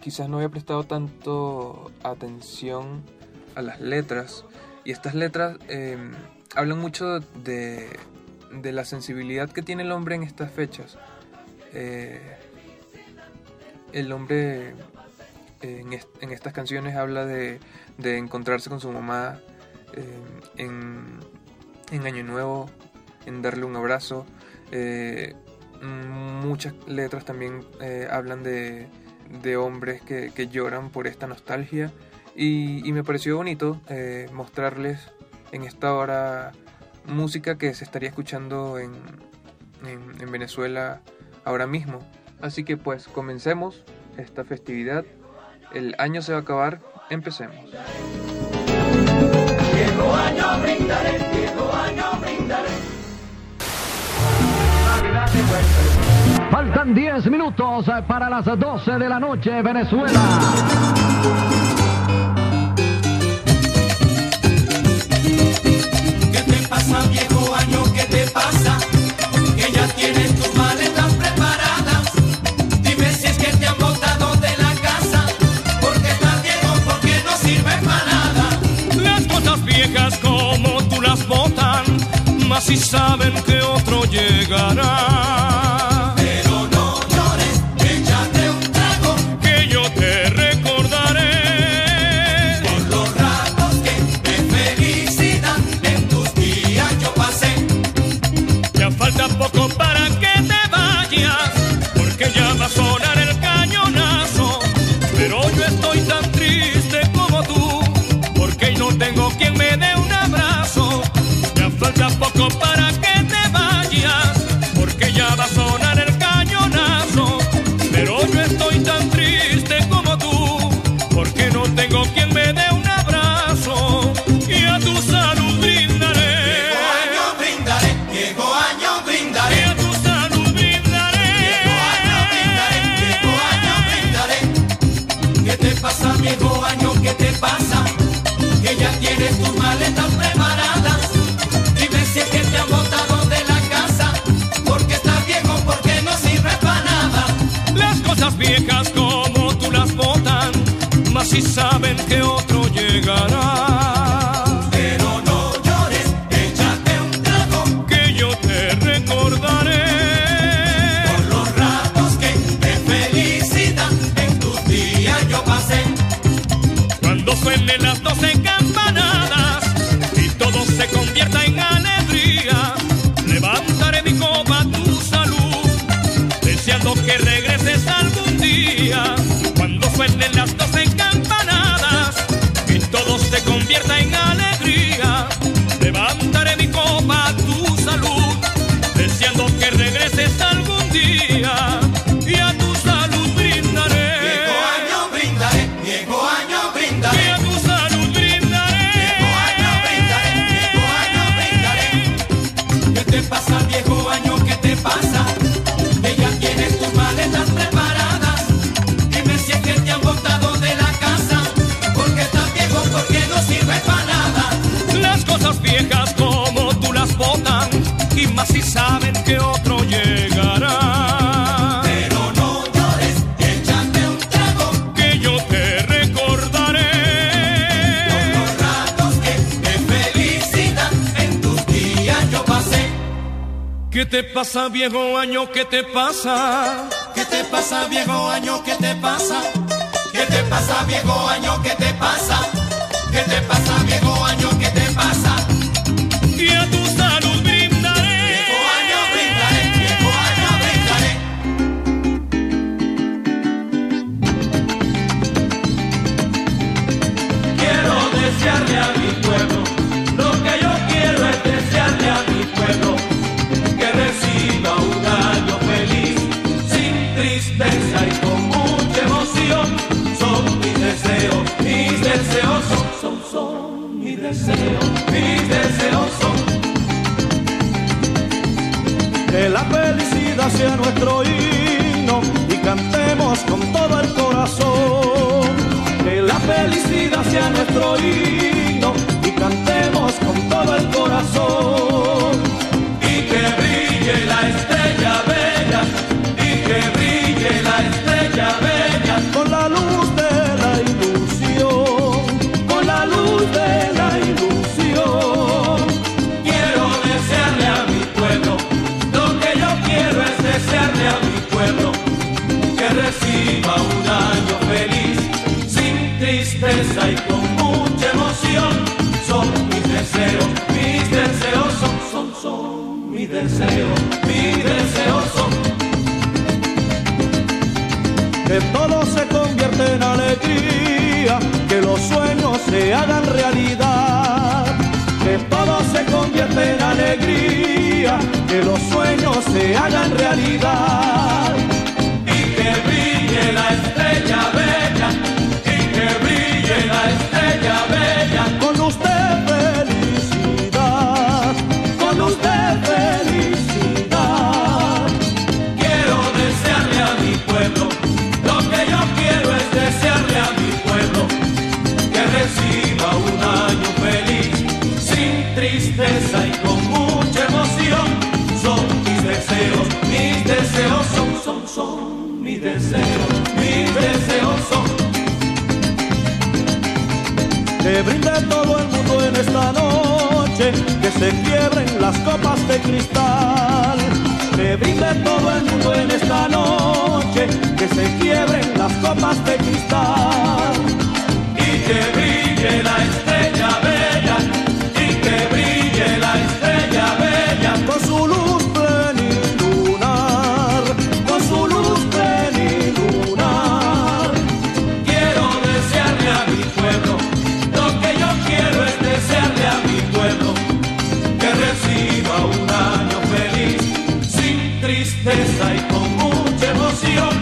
quizás no había prestado tanto atención a las letras. Y estas letras eh, hablan mucho de, de la sensibilidad que tiene el hombre en estas fechas. Eh, el hombre en estas canciones habla de, de encontrarse con su mamá eh, en, en Año Nuevo, en darle un abrazo. Eh, muchas letras también eh, hablan de, de hombres que, que lloran por esta nostalgia. Y, y me pareció bonito mostrarles en esta hora música que se estaría escuchando en, en Venezuela ahora mismo. Así que pues comencemos esta festividad. El año se va a acabar, empecemos. Viejo año brindaré, viejo año brindaré. Faltan 10 minutos eh, para las 12 de la noche, Venezuela. ¿Qué te pasa, viejo más si saben que otro llegará. Si saben que otro llegará. Te pasa, viejo año? ¿Qué te pasa? ¿Qué te pasa, viejo año? ¿Qué te pasa? ¿Qué te pasa, viejo año? ¿Qué te pasa? ¿Qué te pasa, sea nuestro himno y cantemos con todo el corazón. Que la felicidad sea nuestro himno y cantemos con todo el corazón. Y que brille la estrella bella, y que brille la estrella bella. Y con mucha emoción. Son mis deseos, mis deseos son, son, son mis deseos, mis deseos son. Que todo se convierta en alegría, que los sueños se hagan realidad. Que todo se convierta en alegría, que los sueños se hagan realidad. Y que brille la estrella bella, bella. Con usted felicidad, con usted felicidad. Quiero desearle a mi pueblo, lo que yo quiero es desearle a mi pueblo que reciba un año feliz, sin tristeza y con mucha emoción. Son mis deseos, mis deseos son, son, son mis deseos, mis deseos son. Que brinde todo el mundo en esta noche, que se quiebren las copas de cristal. Que brinde todo el mundo en esta noche, que se quiebren las copas de cristal. Y que brille la estrella y con mucha emoción.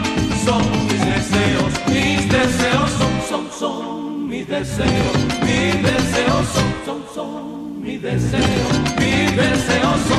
Son mis deseos, mis deseos son, son, son mis deseos, mis deseos son, son, son mis deseos, mis deseos son.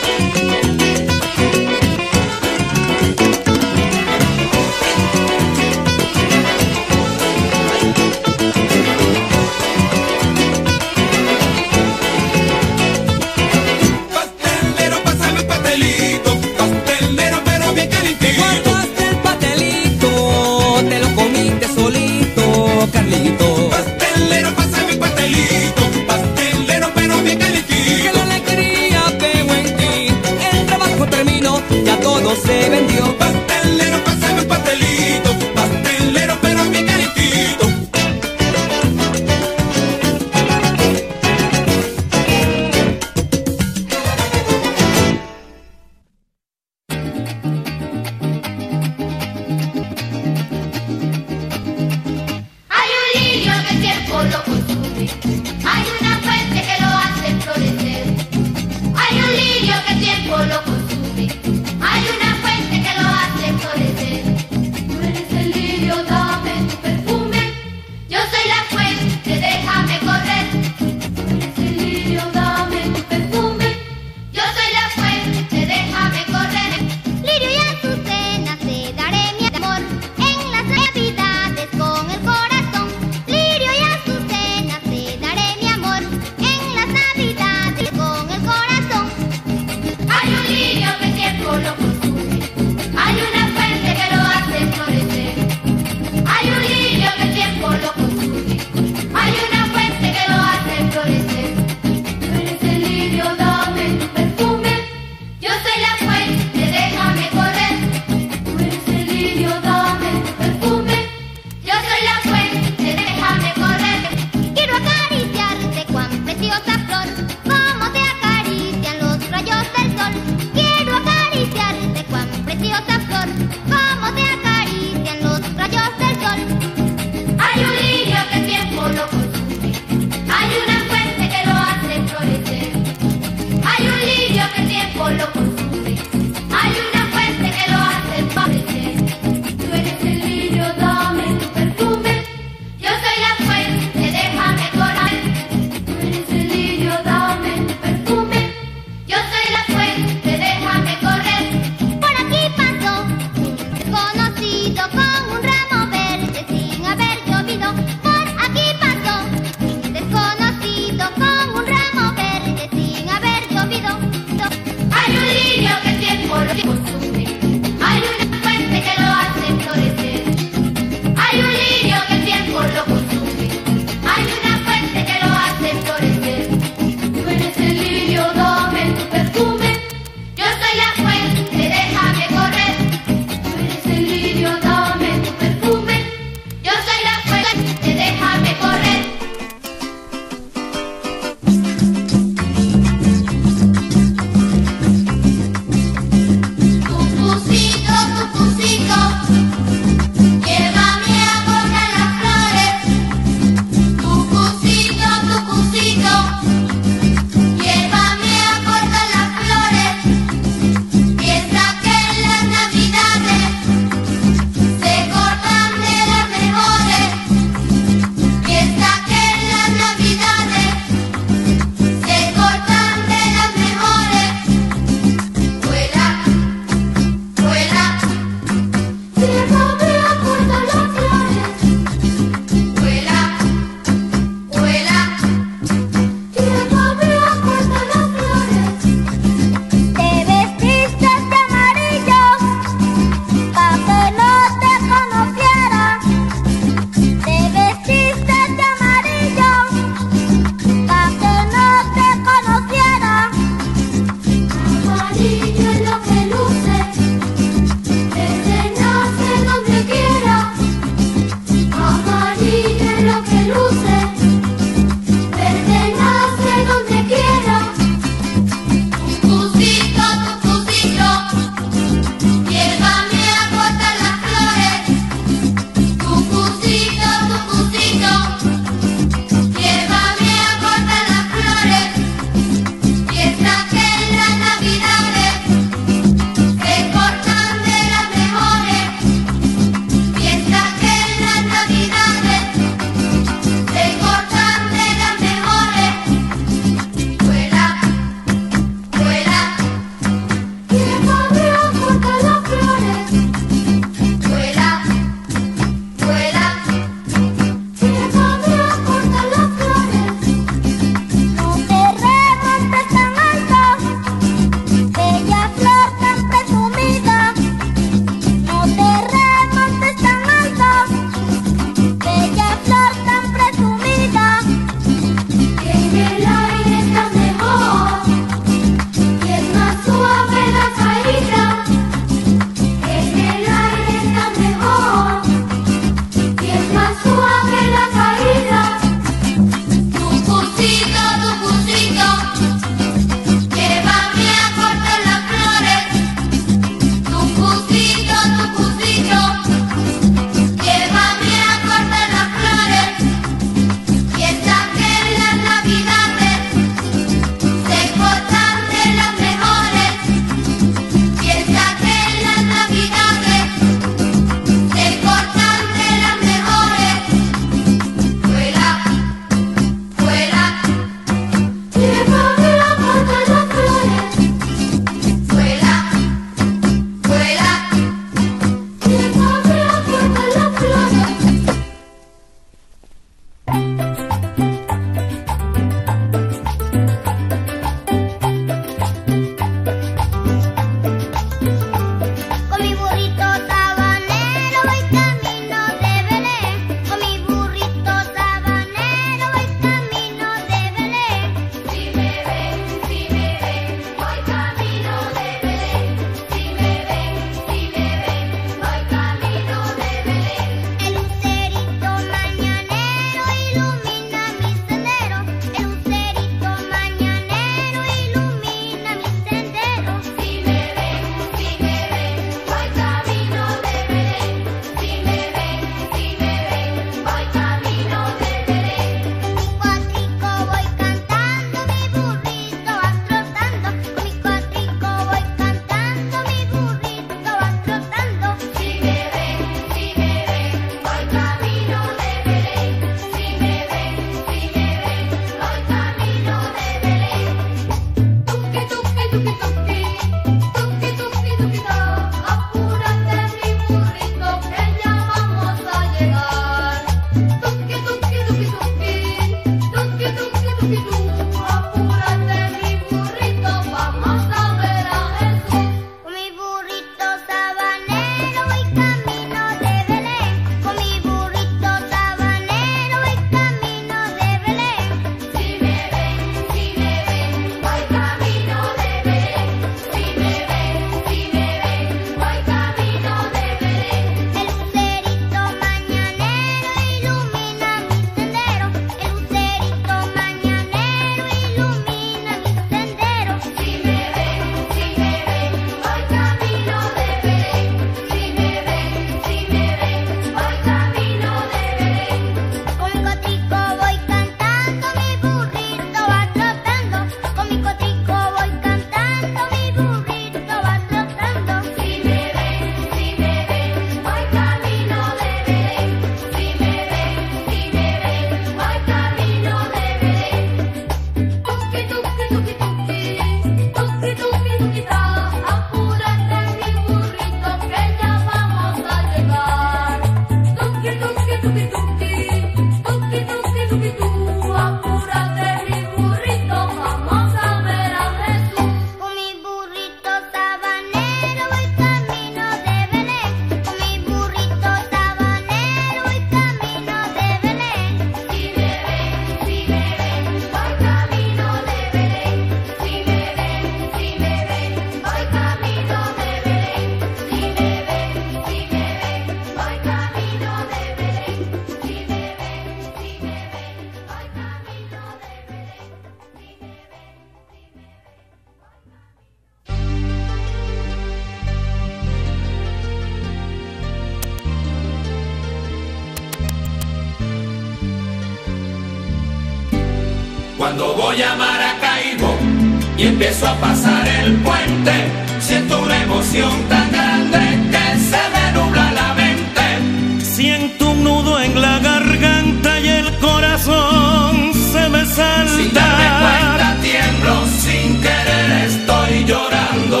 empiezo a pasar el puente, siento una emoción tan grande que se me nubla la mente. Siento un nudo en la garganta y el corazón se me salta. Sin darme cuenta tiemblo, sin querer estoy llorando.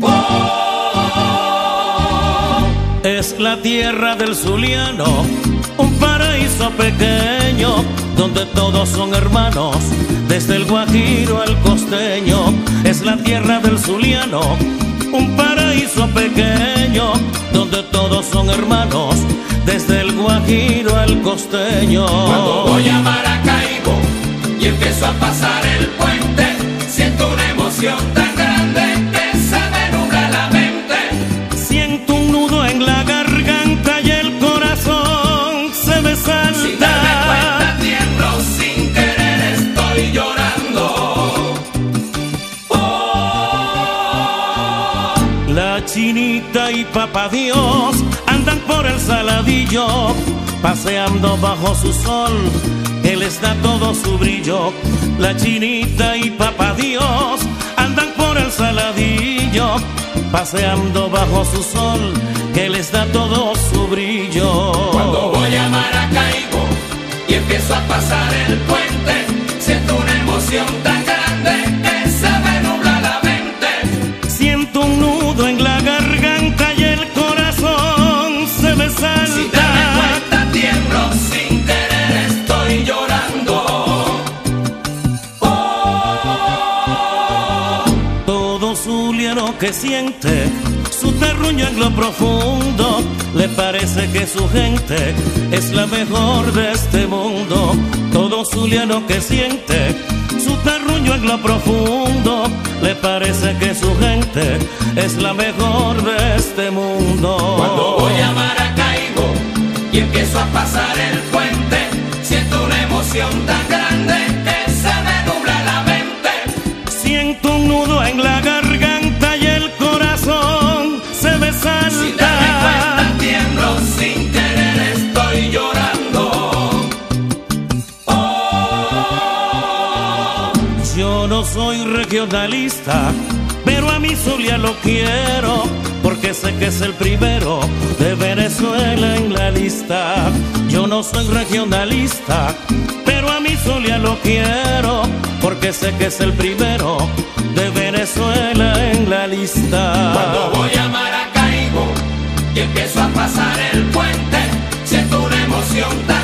Oh, Es la tierra del Zuliano, un paraíso pequeño donde todos son hermanos, desde el Guajiro al costeño. Es la tierra del Zuliano, un paraíso pequeño donde todos son hermanos, desde el Guajiro al costeño. Cuando voy a Maracaibo y empiezo a pasar el puente, siento una emoción tan papá Dios andan por el saladillo, paseando bajo su sol, les da todo su brillo. La chinita y papá Dios andan por el saladillo, paseando bajo su sol, les da todo su brillo. Cuando voy a Maracaibo y empiezo a pasar el puente, siento una emoción tan siente su terruño en lo profundo, le parece que su gente es la mejor de este mundo. Todo zuliano que siente su terruño en lo profundo, le parece que su gente es la mejor de este mundo. Cuando voy a Maracaibo y empiezo a pasar el puente, siento una emoción tan soy regionalista, pero a mi Zulia lo quiero, porque sé que es el primero de Venezuela en la lista. Yo no soy regionalista, pero a mi Zulia lo quiero, porque sé que es el primero de Venezuela en la lista. Cuando voy a Maracaibo y empiezo a pasar el puente, siento una emoción tan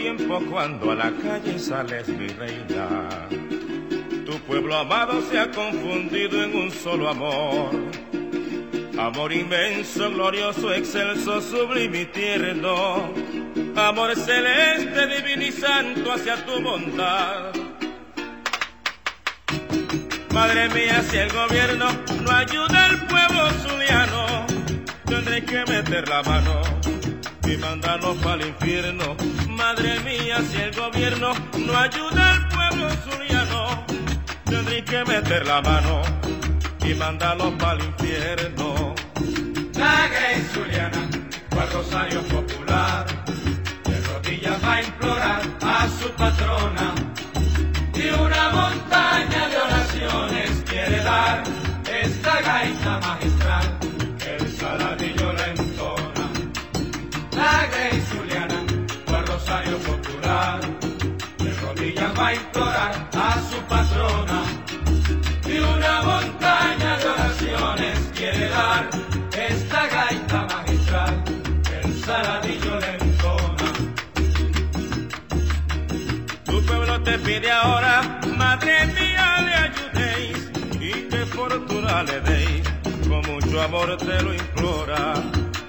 tiempo cuando a la calle sales mi reina, tu pueblo amado se ha confundido en un solo amor. Amor inmenso, glorioso, excelso, sublime y tierno. Amor celeste, divino y santo hacia tu bondad. Madre mía, si el gobierno no ayuda al pueblo zuliano, tendré que meter la mano y mandarlo para el infierno. Madre mía, si el gobierno no ayuda al pueblo zuliano, tendré que meter la mano y mandarlo para el infierno. La Grey Zuliana, cual rosario popular, de rodillas va a implorar a su patrona y una montaña de oraciones quiere dar esta gaita magistral que el saladillo la entona. La Grey popular, de rodillas va a implorar a su patrona y una montaña de oraciones quiere dar esta gaita magistral que el saladillo le entona. Tu pueblo te pide ahora, madre mía, le ayudéis y qué fortuna le deis. Con mucho amor te lo implora.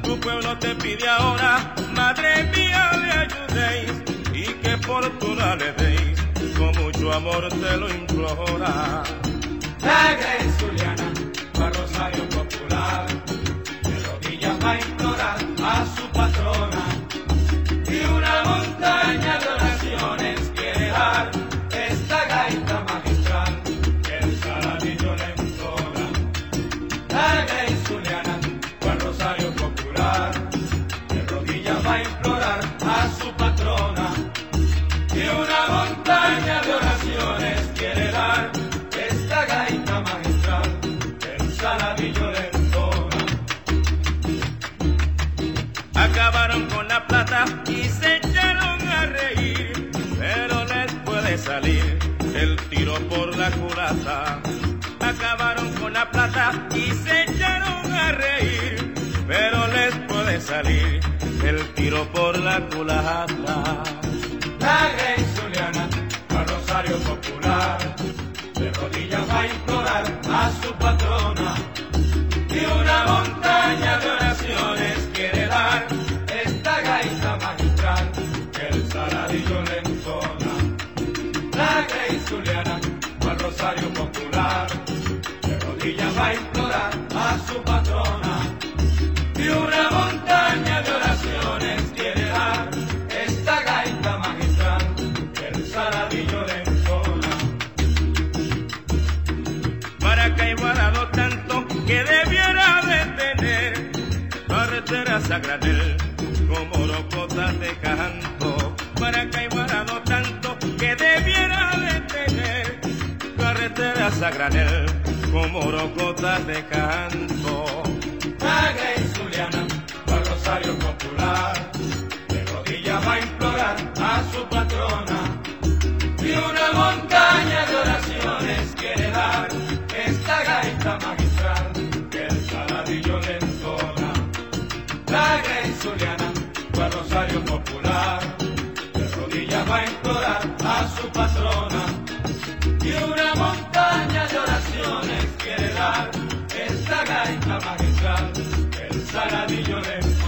Tu pueblo te pide ahora, madre mía, le ayudéis y que fortuna le deis, con mucho amor te lo implora. La Grey Zuliana, para Rosario Popular, de rodillas va a implorar a su patrona y una y se echaron a reír, pero les puede salir el tiro por la culata. La Grey Zuliana, a Rosario Popular, de rodillas va a implorar a su patrona y una montaña de oración. La montaña de oraciones tiene la esta gaita magistral, el saladillo de sola. Para que ha igualado tanto que debiera de tener carreteras a como locotas de canto Para que ha tanto que debiera de tener carreteras a como locotas de canto Gonzaga y Zuliana, al Rosario Popular. De rodillas va a implorar a su patrona y una montaña de oraciones quiere dar esta gaita magistral que el saladillo le entona. La y Zuliana, al Rosario Popular. De rodillas va a implorar a su patrona y una montaña de oraciones quiere dar magistral, el saladillo de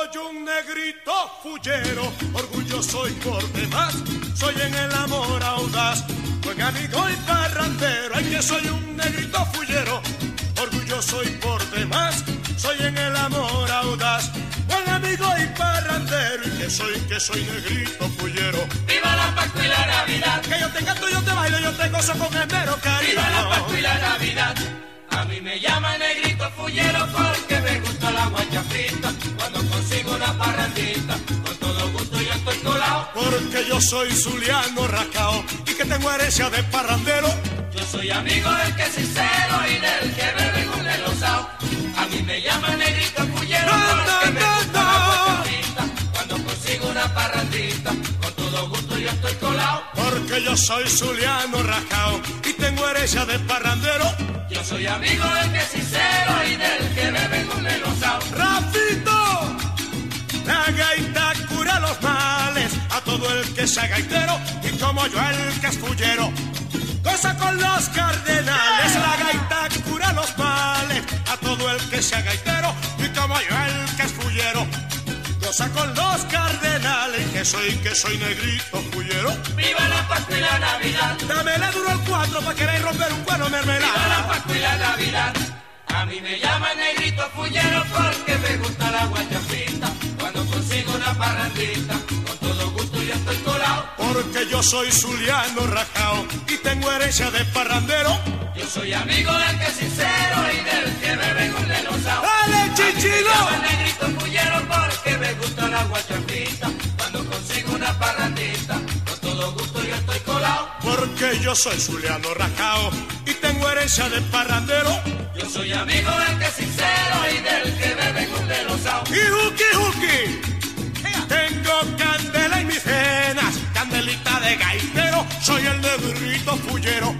Soy un negrito fullero, orgulloso y por demás. Soy en el amor audaz, buen amigo y parrandero. Ay, que soy un negrito fullero, orgulloso y por demás. Soy en el amor audaz, buen amigo y parrandero. Y que soy, que soy negrito fullero. ¡Viva la Pascua y la Navidad! Que yo te canto, yo te bailo, yo te gozo con el mero cariño. ¡Viva la Pascua y la Navidad! A mí me llama negrito fullero porque la frita. Cuando consigo una parrandita, con todo gusto yo estoy colado. Porque yo soy zuliano racao y que tengo herencia de parrandero. Yo soy amigo del que es sincero y del que bebe con el osao. A mí me llama negrito fullero porque me gusta la. Cuando consigo una parrandita, con todo gusto yo estoy colado. Porque yo soy zuliano racao herencia de parrandero. Yo soy amigo del que es sincero y del que bebe con el osao. ¡Rafito! La gaita cura los males a todo el que sea gaitero y como yo el fullero. Cosa con los cardenales, la gaita cura los males a todo el que sea gaitero y como yo el fullero. Cosa con los cardenales, que soy, que soy negrito fullero. ¡Viva la Pascua y la Navidad! Dámele duro el cuatro para querer romper un cuero mermelada. ¡Viva la Pascua y la Navidad! A mí me llaman negrito fullero porque me gusta la guacha frita. Cuando consigo una parrandita, con todo gusto yo estoy colado. Porque yo soy zuliano rajao y tengo herencia de parrandero. Yo soy amigo del que es sincero y del que bebe con el osao. ¡Dale, chichilo! A mí me llaman negrito fullero porque me gusta la guacha frita. Cuando consigo una parrandita, con todo gusto yo estoy colado. Porque yo soy zuliano rajao y tengo herencia de parrandero. Yo soy amigo del que es sincero y del que bebe con el osao. ¡Y juki juki! Tengo candela en mis venas, candelita de gaitero, soy el negrito fullero.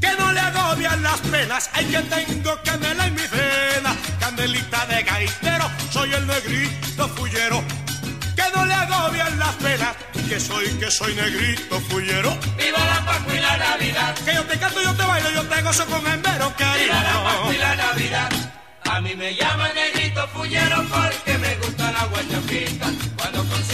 Que no le agobian las penas, hay que tengo candela en mis venas, candelita de gaitero, soy el negrito fullero. Que no le agobian las penas, que soy, que soy negrito fullero. ¡Viva la Pascua y la Navidad! Que yo te canto, yo te bailo, yo te gozo con el mero cariño. ¡Viva la Pascua y la Navidad! A mí me llaman negrito fullero porque me gusta la. Cuando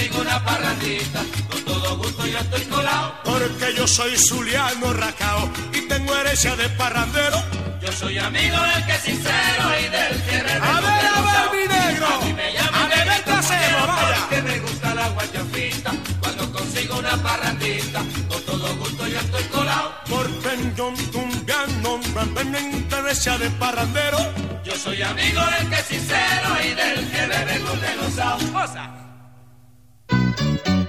consigo una parrandita, con todo gusto yo estoy colado. Porque yo soy zuliano racao y tengo herencia de parrandero. Yo soy amigo del que es sincero y del que bebe A ver, a ver, mi negro. A mí me llaman A beber trasero, vaya. porque me gusta la guacha frita. Cuando consigo una parrandita, con todo gusto yo estoy colado. Porque yo un gano, me herencia de parrandero. Yo soy amigo del que es sincero y del que bebe con el osao. Cosa. Venga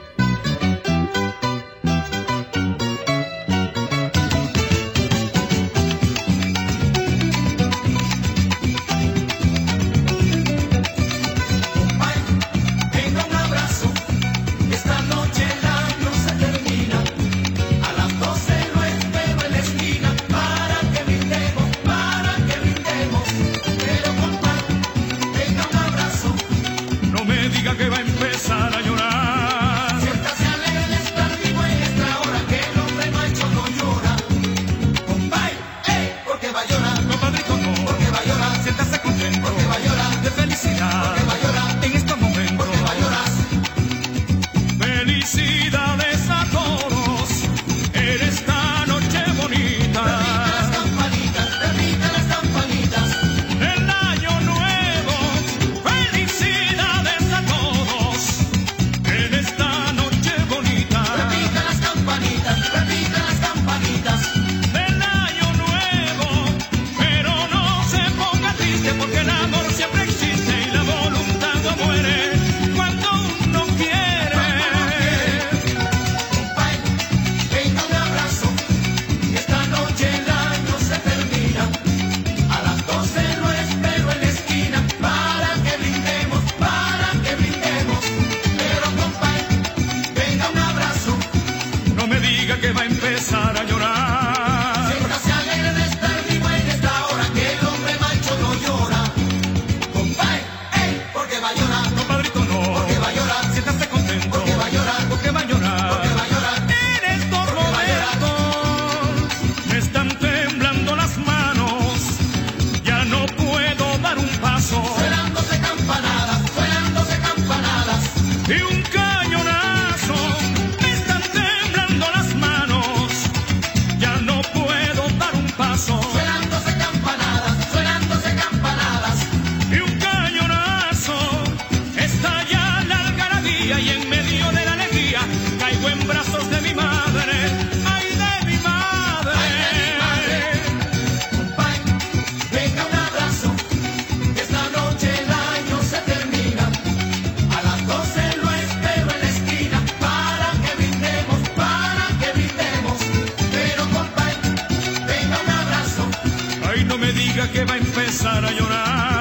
que va a empezar a llorar.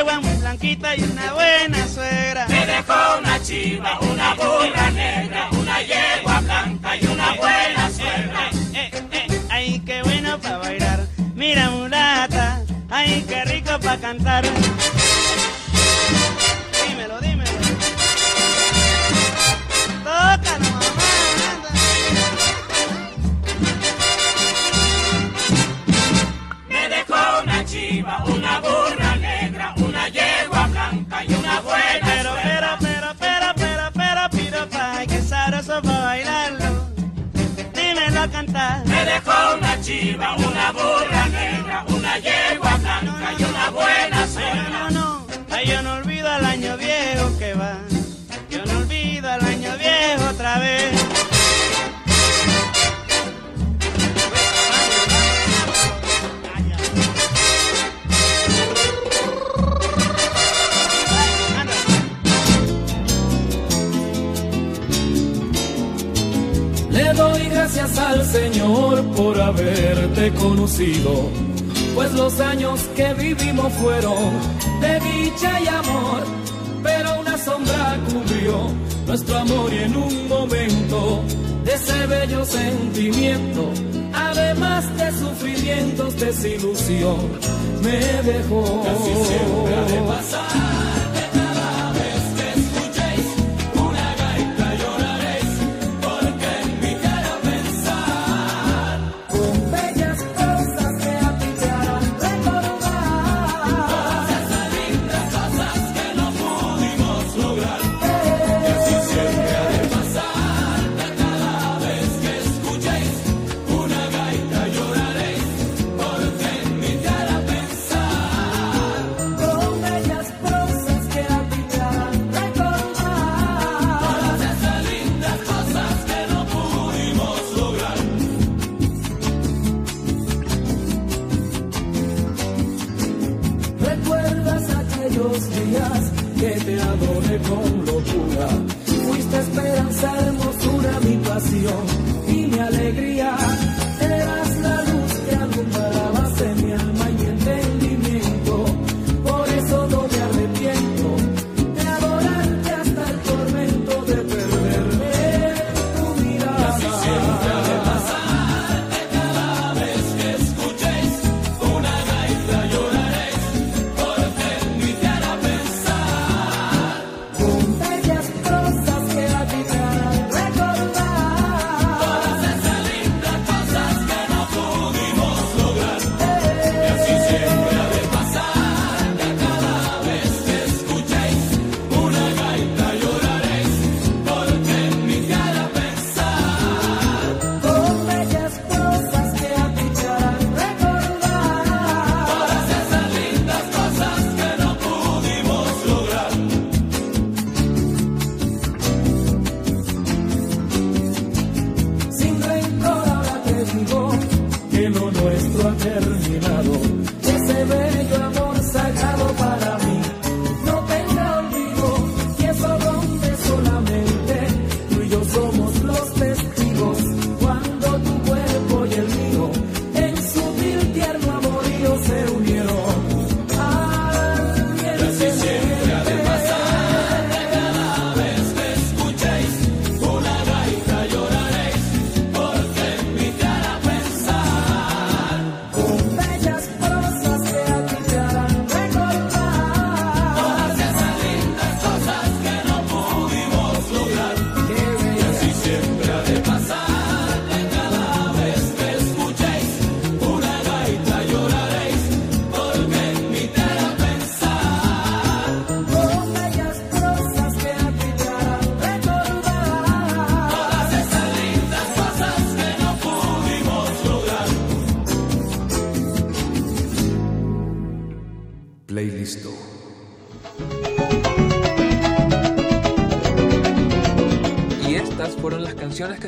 yegua muy blanquita y una buena suegra. Me dejó una chiva, una burra negra, una yegua blanca y una buena suegra. Eh, eh, eh ay, qué bueno para bailar. Mira mulata, ay, qué rico para cantar. al Señor por haberte conocido, pues los años que vivimos fueron de dicha y amor, pero una sombra cubrió nuestro amor y en un momento de ese bello sentimiento, además de sufrimientos, desilusión, me dejó. Casi siempre ha de pasar.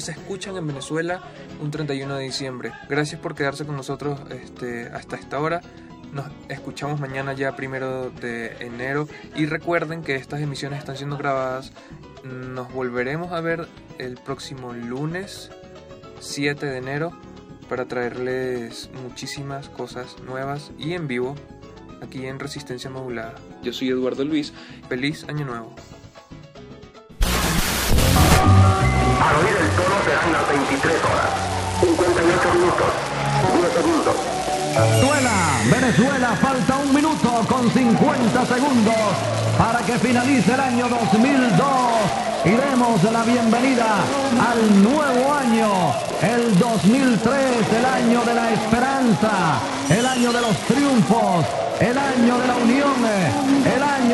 Se escuchan en Venezuela un 31 de diciembre. Gracias por quedarse con nosotros este, hasta esta hora. Nos escuchamos mañana ya primero de enero y recuerden que estas emisiones están siendo grabadas. Nos volveremos a ver el próximo lunes 7 de enero para traerles muchísimas cosas nuevas y en vivo aquí en Resistencia Modulada. Yo soy Eduardo Luis. Feliz Año Nuevo. Minutos, 10 segundos. Venezuela, Venezuela, falta un minuto con 50 segundos para que finalice el año 2002 y demos la bienvenida al nuevo año, el 2003, el año de la esperanza, el año de los triunfos, el año de la unión, el año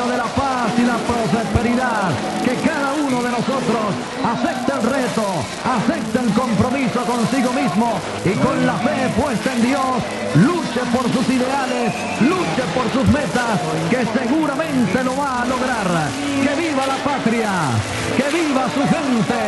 acepte el reto, acepte el compromiso consigo mismo y con la fe puesta en Dios, luche por sus ideales, luche por sus metas, que seguramente lo va a lograr. Que viva la patria, que viva su gente,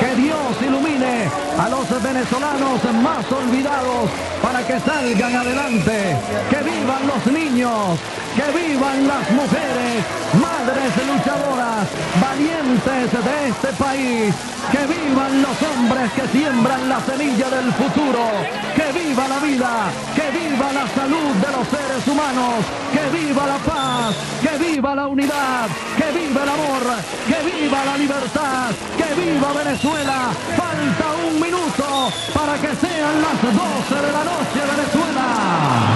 que Dios ilumine a los venezolanos más olvidados para que salgan adelante, que vivan los niños, que vivan las mujeres, madres luchadoras, valientes de este país, que vivan los hombres que siembran la semilla del futuro, que viva la vida, que viva la salud de los seres humanos, que viva la paz, que viva la unidad, que viva el amor, que viva la libertad, que viva Venezuela. Falta un minuto para que sean las 12 de la noche Venezuela.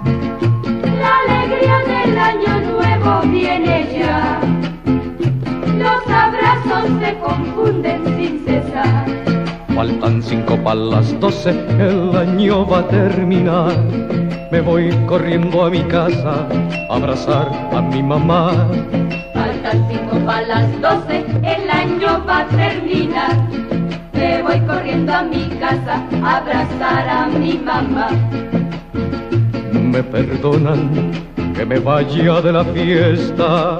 Confunden sin cesar. Faltan cinco para las doce, el año va a terminar. Me voy corriendo a mi casa a abrazar a mi mamá. Faltan cinco para las doce, el año va a terminar. Me voy corriendo a mi casa a abrazar a mi mamá. Me perdonan que me vaya de la fiesta,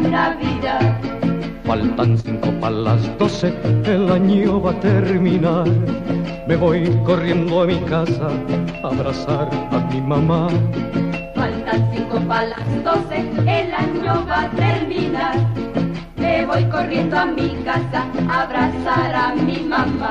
Navidad. Faltan cinco para las doce, el año va a terminar. Me voy corriendo a mi casa a abrazar a mi mamá. Faltan cinco para las doce, el año va a terminar. Me voy corriendo a mi casa a abrazar a mi mamá.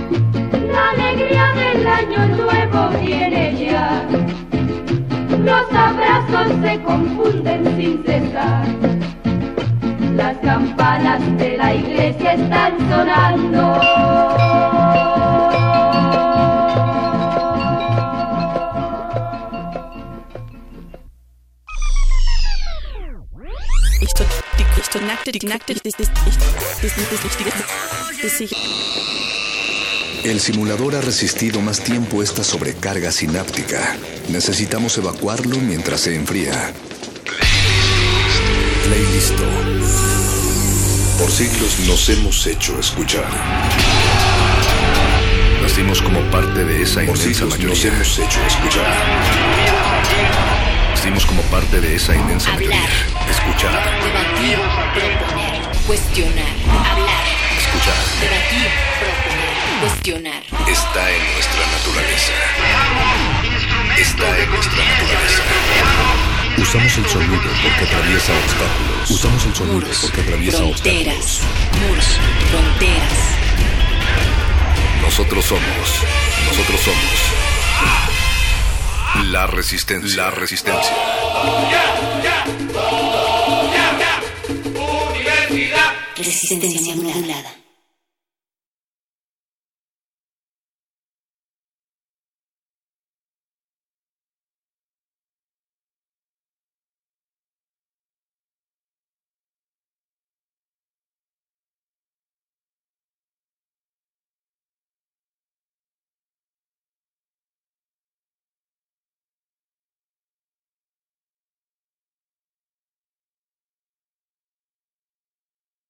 La alegría del año nuevo viene ya. Los abrazos se confunden sin cesar. Las campanas de la iglesia están sonando. El simulador ha resistido más tiempo esta sobrecarga sináptica. Necesitamos evacuarlo mientras se enfría. Playlist. Por siglos nos hemos hecho escuchar. Nacimos como parte de esa inmensa mayoría. Nos hemos hecho escuchar. Nacimos como parte de esa inmensa mayoría. Escuchar. Debatir, proponer, cuestionar, hablar, Escuchar. debatir, proponer, cuestionar. Está en nuestra naturaleza. Está en nuestra naturaleza. Usamos el sonido porque atraviesa obstáculos. Usamos el sonido porque atraviesa Fronteras, obstáculos. muros, fronteras. Nosotros somos. Nosotros somos. La resistencia. La resistencia. Resistencia modulada.